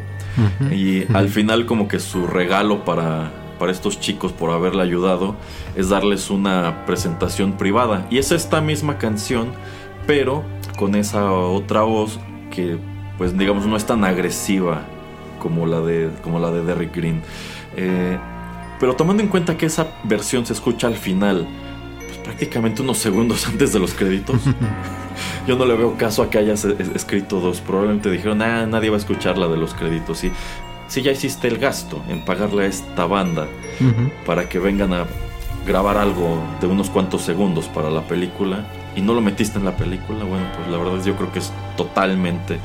Y al final como que su regalo para, para estos chicos por haberle ayudado es darles una presentación privada. Y es esta misma canción, pero con esa otra voz que pues digamos no es tan agresiva como la de, como la de Derrick Green. Eh, pero tomando en cuenta que esa versión se escucha al final, pues prácticamente unos segundos [laughs] antes de los créditos. [laughs] Yo no le veo caso a que hayas escrito dos. Probablemente dijeron, ah, nadie va a escuchar la de los créditos. Sí, sí ya hiciste el gasto en pagarle a esta banda para que vengan a grabar algo de unos cuantos segundos para la película y no lo metiste en la película, bueno, pues la verdad es yo creo que es totalmente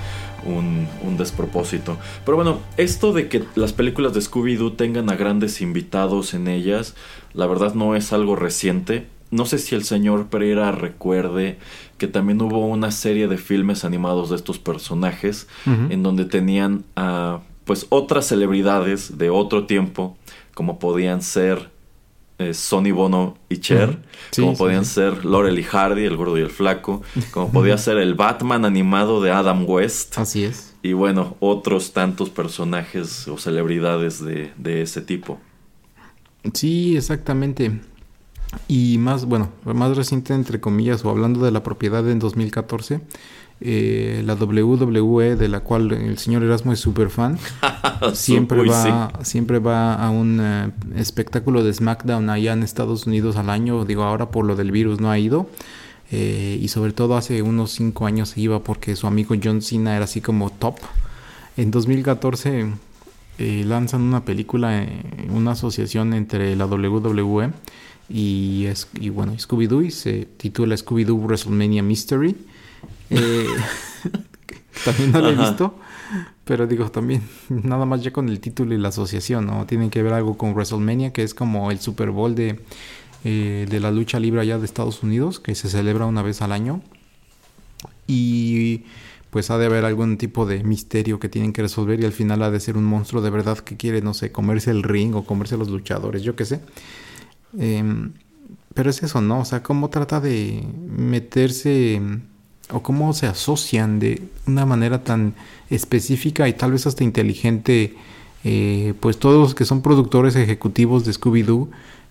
un, un despropósito. Pero bueno, esto de que las películas de Scooby-Doo tengan a grandes invitados en ellas, la verdad no es algo reciente. No sé si el señor Pereira recuerde que también hubo una serie de filmes animados de estos personajes en donde tenían a pues otras celebridades de otro tiempo como podían ser eh, Sonny Bono y Cher. Sí, como sí, podían sí. ser Laurel y Hardy, el gordo y el flaco, como podía ser el Batman animado de Adam West Así es. y bueno, otros tantos personajes o celebridades de, de ese tipo. Sí, exactamente. Y más, bueno, más reciente, entre comillas, o hablando de la propiedad en 2014, eh, la WWE, de la cual el señor Erasmo es súper fan, [laughs] siempre Uy, va, sí. siempre va a un eh, espectáculo de SmackDown allá en Estados Unidos al año. Digo, ahora por lo del virus no ha ido. Eh, y sobre todo hace unos 5 años se iba porque su amigo John Cena era así como top. En 2014 eh, lanzan una película, una asociación entre la WWE y, es- y bueno, Scooby-Doo y se titula Scooby-Doo WrestleMania Mystery. Eh, [laughs] también no lo he visto, pero digo también, nada más ya con el título y la asociación, ¿no? Tienen que ver algo con WrestleMania, que es como el Super Bowl de, eh, de la lucha libre allá de Estados Unidos, que se celebra una vez al año. Y pues ha de haber algún tipo de misterio que tienen que resolver y al final ha de ser un monstruo de verdad que quiere, no sé, comerse el ring o comerse a los luchadores, yo qué sé. Em, pero es eso, ¿no? O sea, cómo trata de meterse em, o cómo se asocian de una manera tan específica y tal vez hasta inteligente, eh, pues todos los que son productores ejecutivos de Scooby-Doo,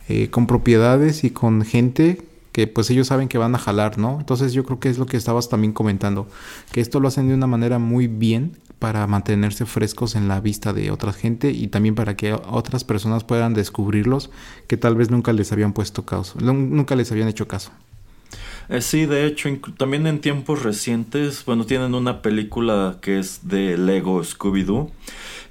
eh, con propiedades y con gente que pues ellos saben que van a jalar, ¿no? Entonces yo creo que es lo que estabas también comentando, que esto lo hacen de una manera muy bien para mantenerse frescos en la vista de otra gente y también para que otras personas puedan descubrirlos que tal vez nunca les habían puesto caso, nun- nunca les habían hecho caso. Eh, sí, de hecho, también en tiempos recientes, bueno, tienen una película que es de Lego Scooby-Doo.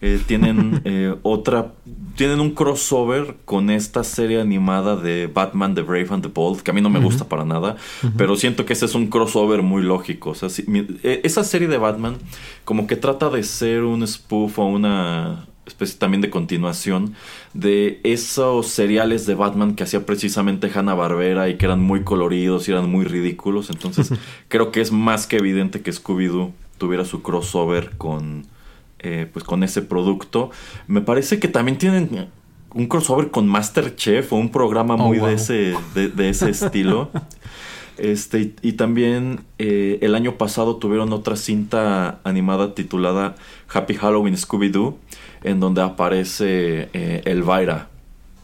Eh, tienen [laughs] eh, otra, tienen un crossover con esta serie animada de Batman The Brave and the Bold, que a mí no me gusta para nada, pero siento que ese es un crossover muy lógico. O sea, mi- eh, esa serie de Batman como que trata de ser un spoof o una especie también de continuación de esos seriales de Batman que hacía precisamente Hanna Barbera y que eran muy coloridos y eran muy ridículos. Entonces, [laughs] creo que es más que evidente que Scooby-Doo tuviera su crossover con, eh, pues, con ese producto. Me parece que también tienen un crossover con Masterchef o un programa Oh, muy wow. de ese, de, de ese estilo. [laughs] Este, y, y también eh, el año pasado tuvieron otra cinta animada titulada Happy Halloween Scooby-Doo, en donde aparece eh, Elvira.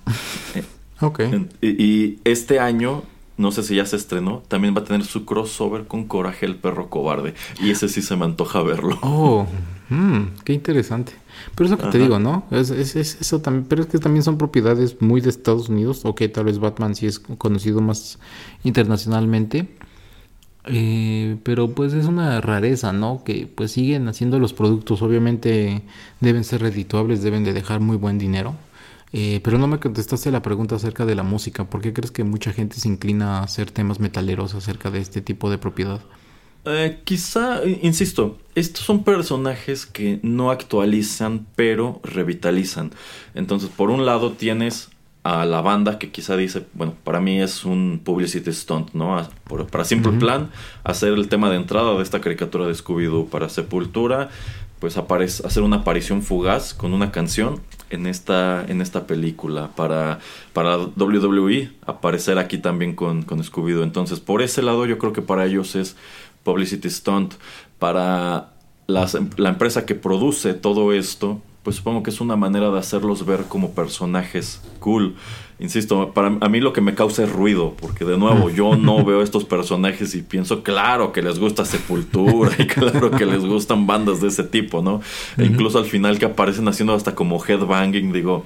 [laughs] Ok. Y este año, no sé si ya se estrenó, también va a tener su crossover con Coraje el perro cobarde. Y ese sí se me antoja verlo. Oh, mm, qué interesante. Pero eso que te digo, ¿no? Es, es- es eso también, pero es que también son propiedades muy de Estados Unidos. Ok, tal vez Batman sí es conocido más internacionalmente. Eh, pero pues es una rareza, ¿no? Que pues siguen haciendo los productos. Obviamente deben ser redituables, deben de dejar muy buen dinero. Eh, pero no me contestaste la pregunta acerca de la música. ¿Por qué crees que mucha gente se inclina a hacer temas metaleros acerca de este tipo de propiedad? Eh, quizá, eh, insisto, estos son personajes que no actualizan, pero revitalizan. Entonces, por un lado tienes a la banda que quizá dice, bueno, para mí es un publicity stunt, ¿no? A- por- para Simple. Plan, hacer el tema de entrada de esta caricatura de Scooby-Doo para Sepultura, pues aparece, hacer una aparición fugaz con una canción en esta, en esta película. Para, para WWE, aparecer aquí también con, con Scooby-Doo. Entonces, por ese lado, yo creo que para ellos es publicity stunt. Para las- la empresa que produce todo esto, pues supongo que es una manera de hacerlos ver como personajes cool. Insisto, para a mí lo que me causa es ruido, porque de nuevo yo no [laughs] veo estos personajes y pienso, claro que les gusta Sepultura y [laughs] claro que les gustan bandas de ese tipo, ¿no? E incluso al final que aparecen haciendo hasta como headbanging, digo,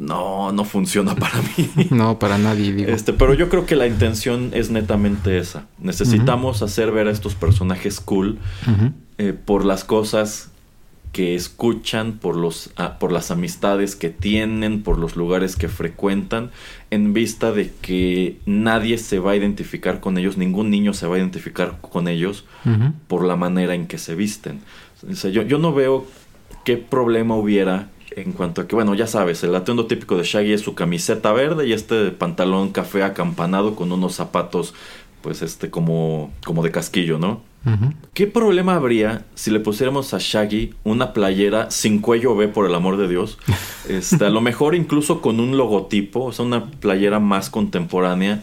no, no funciona para mí. [laughs] No, para nadie, digo. Este, pero yo creo que la intención es netamente esa. Necesitamos hacer ver a estos personajes cool eh, por las cosas que escuchan, por, los, ah, por las amistades que tienen, por los lugares que frecuentan, en vista de que nadie se va a identificar con ellos, ningún niño se va a identificar con ellos por la manera en que se visten. O sea, yo, yo no veo qué problema hubiera en cuanto a que, bueno, ya sabes, el atuendo típico de Shaggy es su camiseta verde y este pantalón café acampanado con unos zapatos, pues este, como, como de casquillo, ¿no? ¿Qué problema habría si le pusiéramos a Shaggy una playera sin cuello B, por el amor de Dios? [laughs] Este, a lo mejor incluso con un logotipo, o sea, una playera más contemporánea,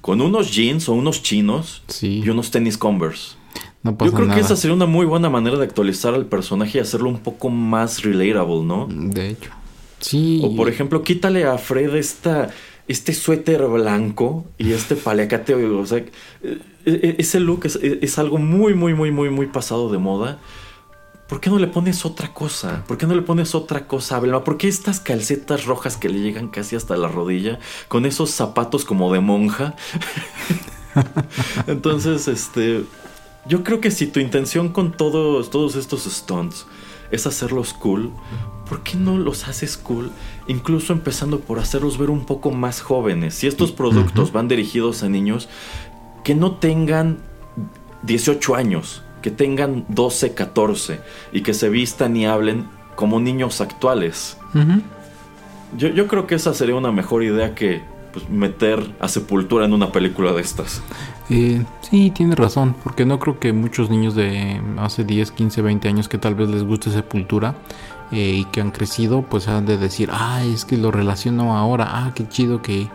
con unos jeans o unos chinos Sí. y unos tenis Converse. No pasa Yo creo nada. que esa sería una muy buena manera de actualizar al personaje y hacerlo un poco más relatable, ¿no? De hecho. Sí. O por ejemplo, quítale a Fred esta, este suéter blanco y este paliacate. O sea, eh, eh, ese look es, es algo muy, muy, muy, muy, muy pasado de moda. ¿Por qué no le pones otra cosa? ¿Por qué no le pones otra cosa, Abelma? ¿Por qué estas calcetas rojas que le llegan casi hasta la rodilla? Con esos zapatos como de monja. [laughs] Entonces, este. Yo creo que si tu intención con todos, todos estos stunts es hacerlos cool, ¿por qué no los haces cool? Incluso empezando por hacerlos ver un poco más jóvenes. Si estos productos van dirigidos a niños, que no tengan 18 años, que tengan 12, 14 y que se vistan y hablen como niños actuales. Yo, yo creo que esa sería una mejor idea que pues, meter a Sepultura en una película de estas. Eh, sí, tiene razón, porque no creo que muchos niños de hace 10, 15, 20 años que tal vez les guste Sepultura eh, y que han crecido, pues han de decir, ah, es que lo relaciono ahora, ah, qué chido que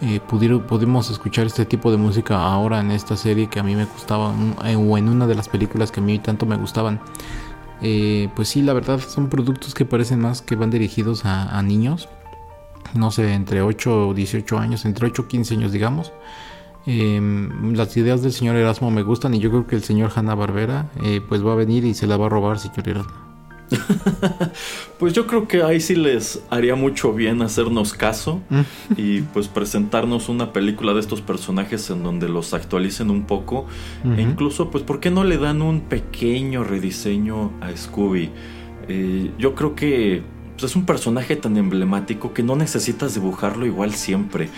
eh, pudieron, pudimos escuchar este tipo de música ahora en esta serie que a mí me gustaba, eh, o en una de las películas que a mí tanto me gustaban. Eh, pues sí, la verdad son productos que parecen más que van dirigidos a, a niños, no sé, entre 8 o 18 años, entre 8 o 15 años, digamos. Eh, las ideas del señor Erasmo me gustan y yo creo que el señor Hanna Barbera pues va a venir y se la va a robar, señor Erasmo. [laughs] Pues yo creo que ahí sí les haría mucho bien hacernos caso y pues presentarnos una película de estos personajes en donde los actualicen un poco e incluso pues ¿por qué no le dan un pequeño rediseño a Scooby? Eh, yo creo que pues, es un personaje tan emblemático que no necesitas dibujarlo igual siempre.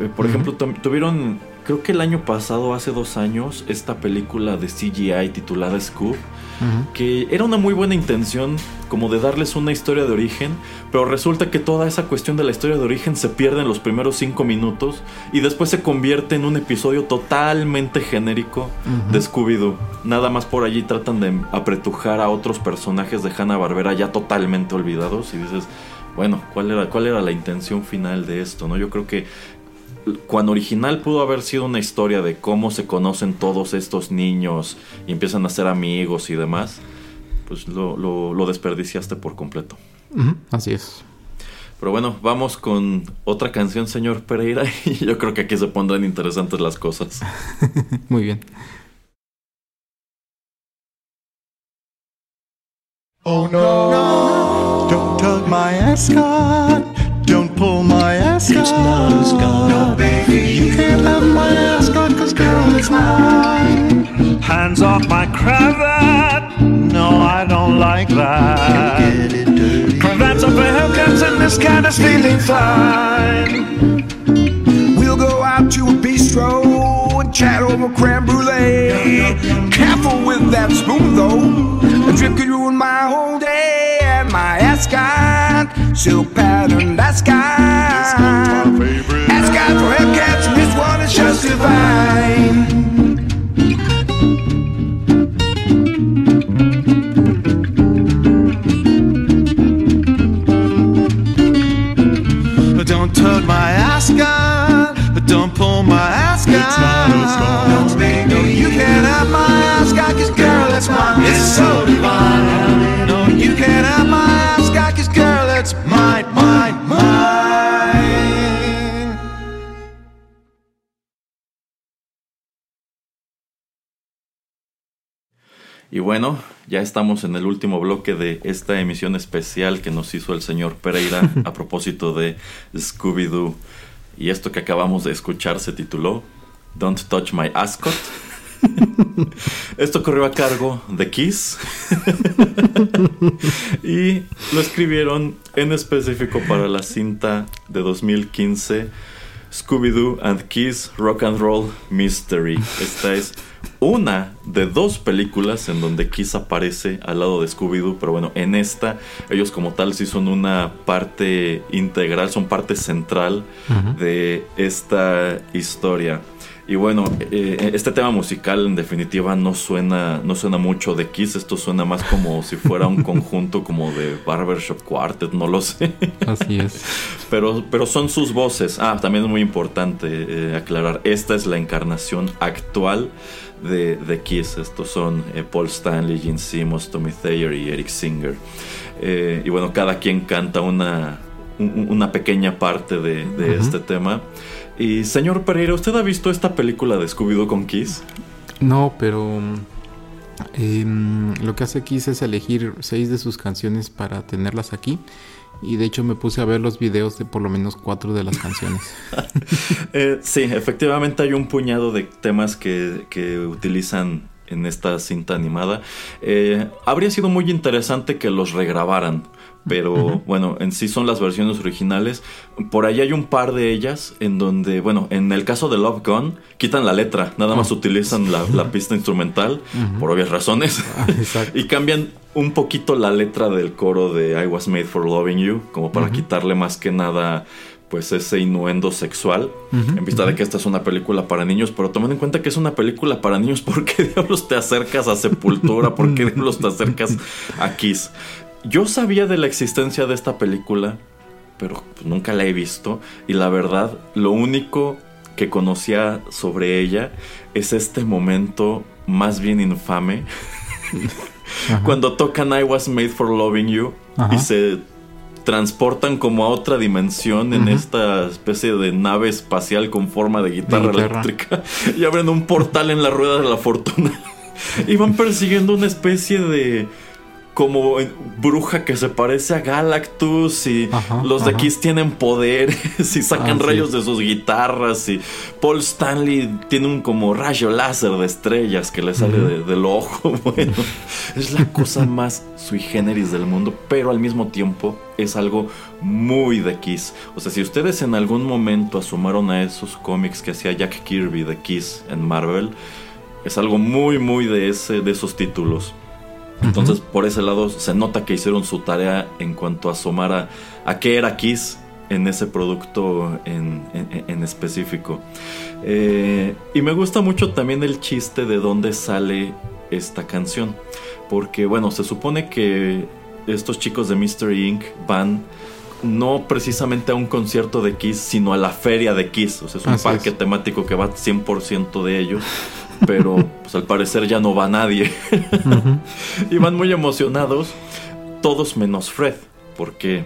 Eh, por ejemplo, tuvieron, creo que el año pasado, hace dos años, esta película de CGI titulada Scoob Ujú. que era una muy buena intención como de darles una historia de origen, pero resulta que toda esa cuestión de la historia de origen se pierde en los primeros cinco minutos y después se convierte en un episodio totalmente genérico Ujú. de Scooby-Doo. Nada más por allí tratan de apretujar a otros personajes de Hanna-Barbera ya totalmente olvidados y dices, bueno, ¿cuál era, ¿cuál era la intención final de esto? ¿no? Yo creo que cuando original pudo haber sido una historia de cómo se conocen todos estos niños y empiezan a ser amigos y demás, pues lo, lo- lo desperdiciaste por completo. Así es. Pero bueno, vamos con otra canción, señor Pereira, [laughs] y yo creo que aquí se pondrán interesantes las cosas. [laughs] Muy bien. Oh no, don't tug my ascot. Don't pull my ascot. It's not a ascot. No, baby. You can't have my ass ascot, cause girl, it's mine. Hands off my cravat. No, I don't like that. Get it dirty. Cravats up for Hellcats and this cat is feeling fine. We'll go out to a bistro and chat over creme brulee. Careful with that spoon though, a drip could ruin my whole day. And my ascot, silk patterned ascot. Ascot for Hellcats, and this one is just divine. But don't tug my ascot. But don't pull my ascot. It's not a ascot. Y bueno, ya estamos en el último bloque de esta emisión especial que nos hizo el señor Pereira [laughs] a propósito de Scooby-Doo. Y esto que acabamos de escuchar se tituló Don't Touch My Ascot. [laughs] Esto corrió a cargo de Kiss. [laughs] y lo escribieron en específico para la cinta de 2015 Scooby-Doo and Kiss Rock and Roll Mystery. Esta es una de dos películas en donde Kiss aparece al lado de Scooby-Doo, pero bueno, en esta ellos como tal sí son una parte integral, son parte central de esta historia. Y bueno, eh, este tema musical en definitiva no suena, no suena mucho de Kiss, esto suena más como si fuera un conjunto como de Barbershop Quartet, no lo sé. Así es. Pero, pero son sus voces. Ah, también es muy importante eh, aclarar, esta es la encarnación actual de, de Kiss. Estos son eh, Paul Stanley, Gene Simmons, Tommy Thayer y Eric Singer. Eh, y bueno, cada quien canta una, un- una pequeña parte de, de este tema. Y señor Pereira, ¿usted ha visto esta película de Scooby-Doo con Kiss? No, pero em, lo que hace Kiss es elegir seis de sus canciones para tenerlas aquí. Y de hecho me puse a ver los videos de por lo menos cuatro de las canciones. [laughs] Eh, sí, efectivamente hay un puñado de temas que, que utilizan en esta cinta animada. Eh, habría sido muy interesante que los regrabaran. Pero bueno, en sí son las versiones originales. Por ahí hay un par de ellas en donde, bueno, en el caso de Love Gun, quitan la letra, nada más utilizan la, la pista instrumental, por obvias razones, Ah, exacto. [laughs] y cambian un poquito la letra del coro de I Was Made for Loving You, como para quitarle más que nada pues ese innuendo sexual, en vista de que esta es una película para niños, pero tomando en cuenta que es una película para niños, [laughs] ¿por qué diablos te acercas a Sepultura? ¿Por qué diablos te acercas a Kiss? Yo sabía de la existencia de esta película, pero pues, nunca la he visto, y la verdad, lo único que conocía sobre ella es este momento más bien infame. [laughs] Cuando tocan I Was Made for Loving You Ajá. y se transportan como a otra dimensión en esta especie de nave espacial con forma de guitarra, guitarra. eléctrica [laughs] y abren un portal en la rueda de la fortuna. [laughs] Y van persiguiendo una especie de como bruja que se parece a Galactus y Ajá, los de ajá. Kiss tienen poderes [laughs] y sacan Ah, sí. rayos de sus guitarras y Paul Stanley tiene un como rayo láser de estrellas que le sale de- del ojo. [laughs] Bueno, es la cosa [laughs] más sui generis del mundo, pero al mismo tiempo es algo muy de Kiss. O sea, si ustedes en algún momento asomaron a esos cómics que hacía Jack Kirby de Kiss en Marvel, es algo muy, muy de, ese, de esos títulos. Entonces, por ese lado, se nota que hicieron su tarea en cuanto a asomar a, a qué era Kiss en ese producto en, en- en específico. Eh, y me gusta mucho también el chiste de dónde sale esta canción. Porque, bueno, se supone que estos chicos de Mystery Inc. van no precisamente a un concierto de Kiss, sino a la feria de Kiss. O sea, es un Así parque es. temático que va 100% de ellos. [laughs] Pero pues al parecer ya no va nadie. y van muy emocionados, todos menos Fred, porque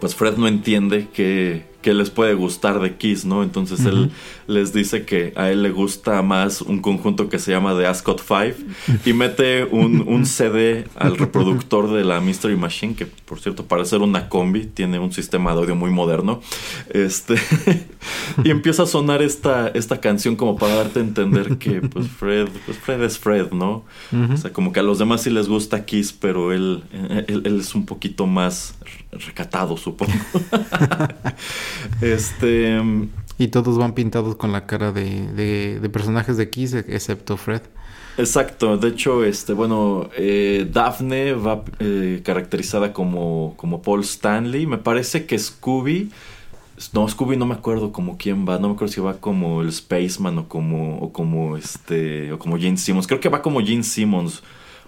pues Fred no entiende que, que les puede gustar de Kiss, ¿no? Entonces él les dice que a él le gusta más un conjunto que se llama The Ascot 5 y mete un, un CD al reproductor de la Mystery Machine, que por cierto parece ser una combi, tiene un sistema de audio muy moderno. Este [laughs] y empieza a sonar esta, esta canción como para darte a entender que pues Fred, pues Fred es Fred, ¿no? O sea, como que a los demás sí les gusta Kiss, pero él, él, él es un poquito más recatado, supongo. [laughs] este. Y todos van pintados con la cara de, de- de personajes de Kiss, excepto Fred. Exacto, de hecho, este, bueno, eh, Daphne va eh, caracterizada como, como Paul Stanley. Me parece que Scooby. No, Scooby no me acuerdo como quién va. No me acuerdo si va como el Spaceman o como. o como este. o como Gene Simmons. Creo que va como Gene Simmons.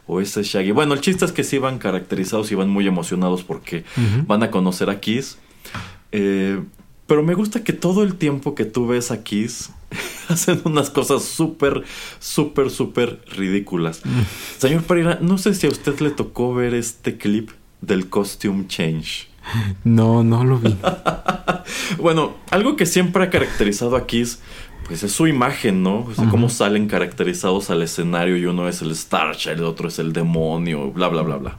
O ese Shaggy. Bueno, el chiste es que sí van caracterizados y van muy emocionados porque van a conocer a Kiss. Eh, pero me gusta que todo el tiempo que tú ves a Kiss [laughs] hacen unas cosas súper, súper, súper ridículas. Señor Pereira, no sé si a usted le tocó ver este clip del costume change. No, no lo vi. [laughs] Bueno, algo que siempre ha caracterizado a Kiss, pues es su imagen, ¿no? O sea, cómo salen caracterizados al escenario y uno es el Starchild, el otro es el demonio, bla, bla, bla, bla.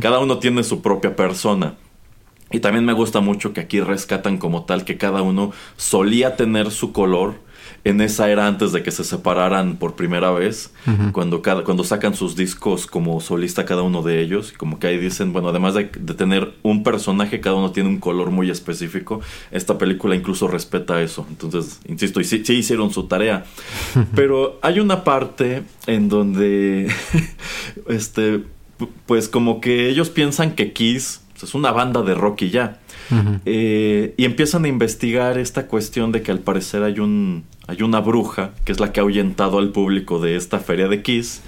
Cada uno tiene su propia persona. Y también me gusta mucho que aquí rescatan como tal que cada uno solía tener su color en esa era antes de que se separaran por primera vez, cuando, cada, cuando sacan sus discos como solista cada uno de ellos, como que ahí dicen, bueno, además de, de tener un personaje, cada uno tiene un color muy específico, esta película incluso respeta eso, entonces, insisto, y sí, sí hicieron su tarea, [laughs] pero hay una parte en donde, [laughs] este, pu- pues como que ellos piensan que Kiss es una banda de rock y ya. Eh, y empiezan a investigar esta cuestión de que al parecer hay un hay una bruja que es la que ha ahuyentado al público de esta feria de Kiss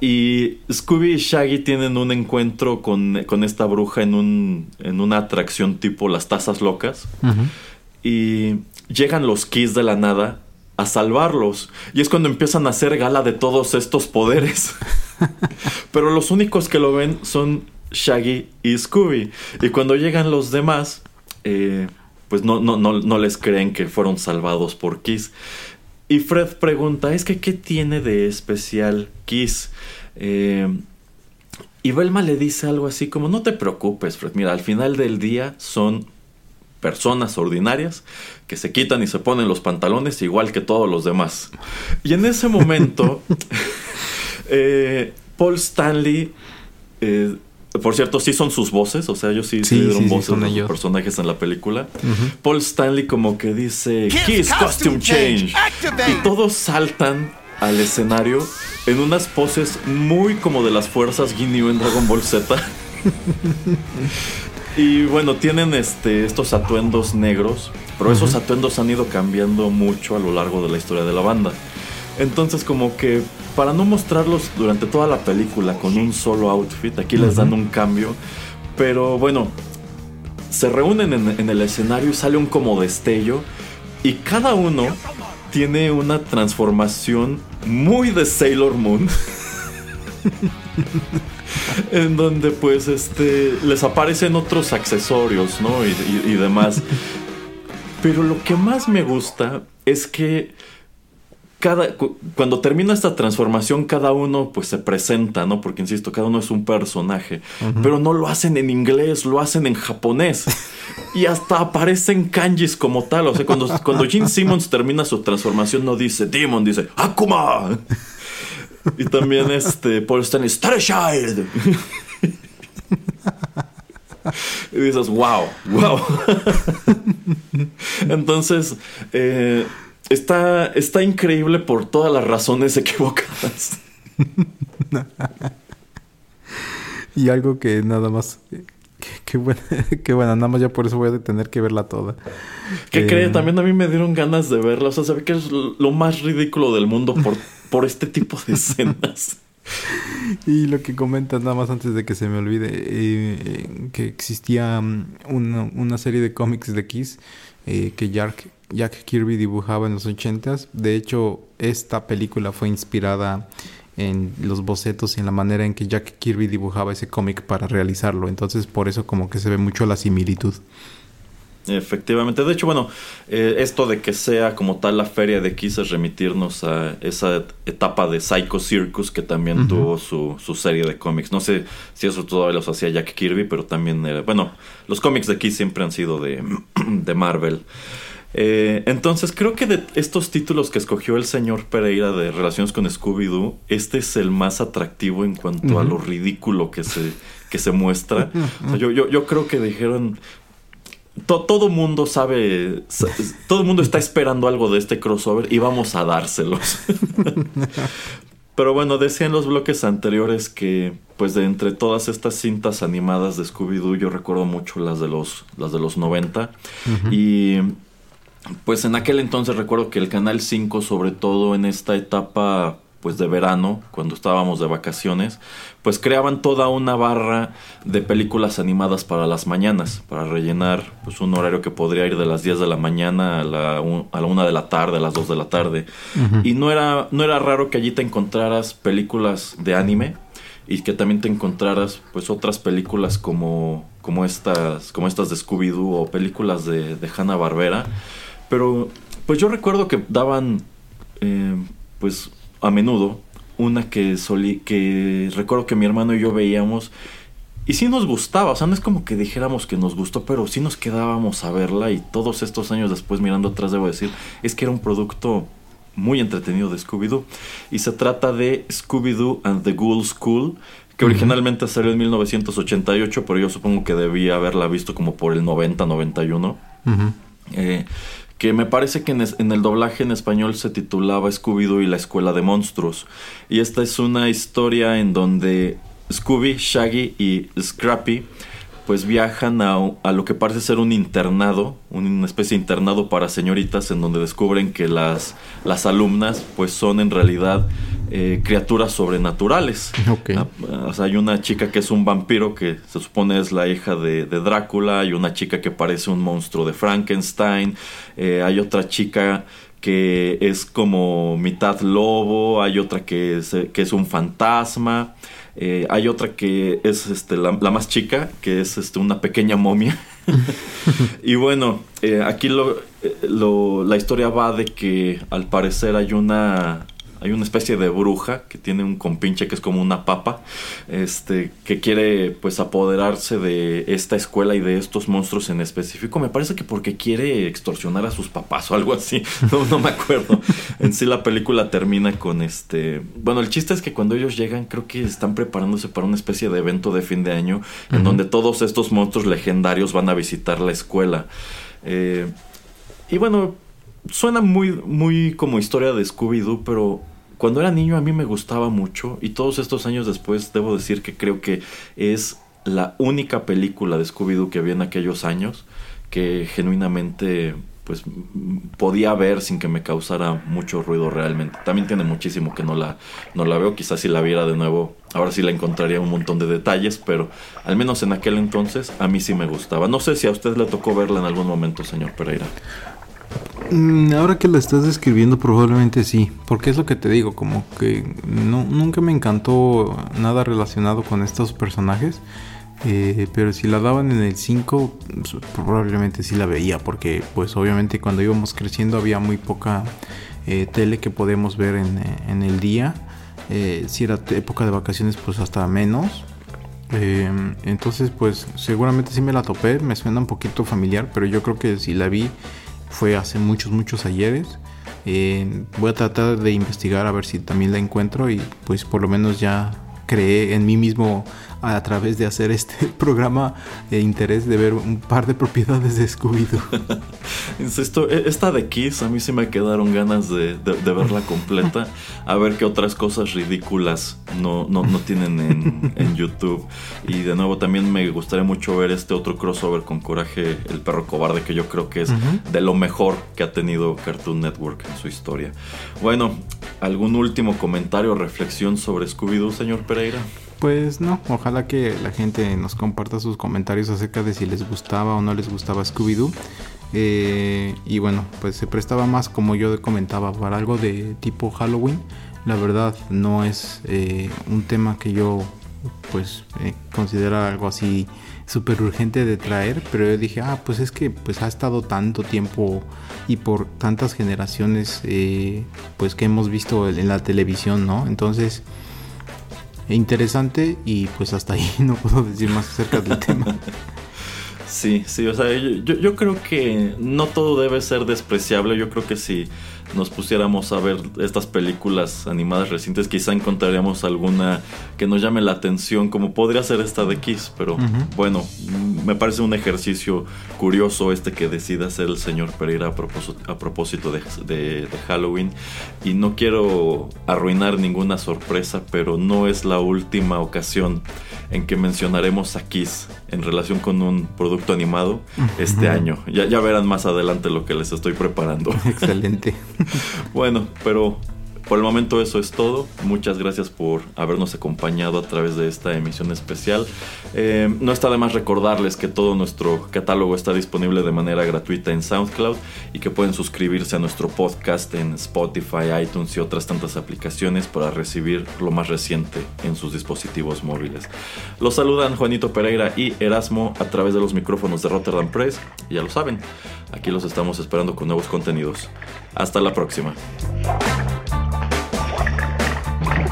y Scooby y Shaggy tienen un encuentro con, con esta bruja en un en una atracción tipo las tazas locas y llegan los Kiss de la nada a salvarlos. Y es cuando empiezan a hacer gala de todos estos poderes. [laughs] Pero los únicos que lo ven son Shaggy y Scooby. Y cuando llegan los demás, eh, pues no, no, no, no les creen que fueron salvados por Kiss. Y Fred pregunta, es que ¿qué tiene de especial Kiss? Eh, y Velma le dice algo así como, no te preocupes, Fred, mira, al final del día son personas ordinarias que se quitan y se ponen los pantalones igual que todos los demás. Y en ese momento, [laughs] eh, Paul Stanley, eh, por cierto, sí son sus voces, o sea, ellos sí, sí Sí, dieron sí, voces a ellos. personajes en la película. Paul Stanley como que dice, Kiss Costume costume Change. Y todos saltan al escenario en unas poses muy como de las fuerzas Ginyu en Dragon Ball Z. [laughs] Y bueno, tienen este, estos atuendos negros, pero esos atuendos han ido cambiando mucho a lo largo de la historia de la banda. Entonces como que para no mostrarlos durante toda la película con un solo outfit, aquí les dan un cambio. Pero bueno, se reúnen en, en el escenario y sale un como destello y cada uno tiene una transformación muy de Sailor Moon. [laughs] en donde pues este les aparecen otros accesorios, ¿no? Y, y- y demás. [laughs] Pero lo que más me gusta es que cada, cu- cuando termina esta transformación, cada uno pues se presenta, ¿no? Porque insisto, cada uno es un personaje. Pero no lo hacen en inglés, lo hacen en japonés. [laughs] Y hasta aparecen kanjis como tal. O sea, cuando, cuando Gene Simmons termina su transformación, no dice Demon, dice Akuma. Y también este Paul Stanley, Starchild. [laughs] Y dices, wow, wow. [laughs] Entonces, eh, está, está increíble por todas las razones equivocadas. [laughs] Y algo que nada más. Qué, buena, [laughs] qué buena, nada más ya por eso voy a tener que verla toda. ¿Qué Eh, cree? También a mí me dieron ganas de verla. O sea, se ve que es lo más ridículo del mundo por, [laughs] por este tipo de escenas. Y lo que comentas nada más antes de que se me olvide, eh, que existía mm, una, una serie de cómics de Kiss eh, que Jack, Jack Kirby dibujaba en los ochentas. De hecho, esta película fue inspirada en los bocetos y en la manera en que Jack Kirby dibujaba ese cómic para realizarlo. Entonces, por eso como que se ve mucho la similitud. Efectivamente. De hecho, bueno, eh, esto de que sea como tal la feria de Kiss es remitirnos a esa etapa de Psycho Circus que también tuvo su, su serie de cómics. No sé si eso todavía los hacía Jack Kirby, pero también era... Bueno, los cómics de Kiss siempre han sido de, [clears throat] de Marvel. Eh, entonces creo que de estos títulos que escogió el señor Pereira de relaciones con Scooby-Doo, este es el más atractivo en cuanto a lo ridículo que se, que se muestra. [laughs] O sea, yo, yo, yo creo que dijeron, to- todo mundo sabe, sa- todo el mundo está esperando algo de este crossover y vamos a dárselos. [laughs] Pero bueno, decía en los bloques anteriores que, pues de entre todas estas cintas animadas de Scooby-Doo, yo recuerdo mucho las de los, las de los 90. Y pues en aquel entonces recuerdo que el Canal 5, sobre todo en esta etapa pues de verano, cuando estábamos de vacaciones, pues creaban toda una barra de películas animadas para las mañanas, para rellenar pues un horario que podría ir de las 10 de la mañana a la, un- a la 1 de la tarde, a las 2 de la tarde. Y no era, no era raro que allí te encontraras películas de anime y que también te encontraras pues otras películas como, como, estas, como estas de Scooby-Doo o películas de, de Hanna-Barbera. Pero, Pues yo recuerdo que daban, eh, pues a menudo, una que, solí, que recuerdo que mi hermano y yo veíamos y sí nos gustaba, o sea, no es como que dijéramos que nos gustó, pero sí nos quedábamos a verla y todos estos años después mirando atrás debo decir, es que era un producto muy entretenido de Scooby-Doo y se trata de Scooby-Doo and the Ghoul School que originalmente salió en 1988, pero yo supongo que debía haberla visto como por el 90-91. Eh, que me parece que en, el doblaje en español se titulaba Scooby-Doo y la Escuela de Monstruos. Y esta es una historia en donde Scooby, Shaggy y Scrappy pues viajan a, a lo que parece ser un internado, una especie de internado para señoritas en donde descubren que las, las alumnas pues son en realidad eh, criaturas sobrenaturales. Ah, o sea, hay una chica que es un vampiro que se supone es la hija de, de Drácula, hay una chica que parece un monstruo de Frankenstein, eh, hay otra chica que es como mitad lobo, hay otra que es, que es un fantasma, eh, hay otra que es este, la, la más chica, que es este, una pequeña momia. [laughs] y bueno, eh, aquí lo, eh, lo- la historia va de que al parecer hay una hay una especie de bruja que tiene un compinche que es como una papa, este, que quiere pues apoderarse de esta escuela y de estos monstruos en específico. Me parece que porque quiere extorsionar a sus papás o algo así. [laughs] No, no me acuerdo. En sí la película termina con este. Bueno, el chiste es que cuando ellos llegan, creo que están preparándose para una especie de evento de fin de año en donde todos estos monstruos legendarios van a visitar la escuela. Eh, y bueno, suena muy, muy como historia de Scooby-Doo, pero cuando era niño a mí me gustaba mucho y todos estos años después debo decir que creo que es la única película de Scooby-Doo que vi en aquellos años que genuinamente pues podía ver sin que me causara mucho ruido realmente. También tiene muchísimo que no la, no la veo, quizás si la viera de nuevo, ahora sí la encontraría un montón de detalles, pero al menos en aquel entonces a mí sí me gustaba. No sé si a usted le tocó verla en algún momento, señor Pereira. Mm, Ahora que lo estás describiendo probablemente sí, porque es lo que te digo, como que nunca me encantó nada relacionado con estos personajes, eh, pero si la daban en el 5 pues, probablemente sí la veía, porque pues obviamente cuando íbamos creciendo había muy poca eh, tele que podemos ver en, el día, eh, si era época de vacaciones pues hasta menos, entonces, pues seguramente sí me la topé, me suena un poquito familiar, pero yo creo que si la vi fue hace muchos, muchos ayeres. Eh, voy a tratar de investigar a ver si también la encuentro y pues por lo menos ya creé en mí mismo a través de hacer este [laughs] programa eh, interés de ver un par de propiedades de Scooby-Doo. [laughs] Insisto, e- esta de Kiss a mí sí me quedaron ganas de, de- de verla completa. A ver qué otras cosas ridículas no, no, no tienen en, en YouTube. Y de nuevo también me gustaría mucho ver este otro crossover con Coraje, el perro cobarde, que yo creo que es de lo mejor que ha tenido Cartoon Network en su historia. Bueno, ¿algún último comentario o reflexión sobre Scooby-Doo, señor Pereira? Pues no, ojalá que la gente nos comparta sus comentarios acerca de si les gustaba o no les gustaba Scooby-Doo. Eh, y bueno, pues se prestaba más, como yo comentaba, para algo de tipo Halloween. La verdad no es eh, un tema que yo pues eh, considera algo así súper urgente de traer, pero yo dije, ah, pues es que pues ha estado tanto tiempo y por tantas generaciones eh, pues que hemos visto en la televisión, ¿no? Entonces interesante y pues hasta ahí [laughs] no puedo decir más acerca del tema. Sí, sí, o sea, yo, yo- creo que no todo debe ser despreciable. Yo creo que si nos pusiéramos a ver estas películas animadas recientes, quizá encontraríamos alguna que nos llame la atención, como podría ser esta de Kiss. Pero bueno, mm, me parece un ejercicio curioso este que decida hacer el señor Pereira a propósito, a propósito de, de- de Halloween. Y no quiero arruinar ninguna sorpresa, pero no es la última ocasión en que mencionaremos a Kiss en relación con un producto animado este año. Ya, ya verán más adelante lo que les estoy preparando. [laughs] Excelente. [laughs] bueno, pero Por el momento eso es todo. Muchas gracias por habernos acompañado a través de esta emisión especial. Eh, no está de más recordarles que todo nuestro catálogo está disponible de manera gratuita en SoundCloud y que pueden suscribirse a nuestro podcast en Spotify, iTunes y otras tantas aplicaciones para recibir lo más reciente en sus dispositivos móviles. Los saludan Juanito Pereira y Erasmo a través de los micrófonos de Rotterdam Press. Ya lo saben, aquí los estamos esperando con nuevos contenidos. Hasta la próxima.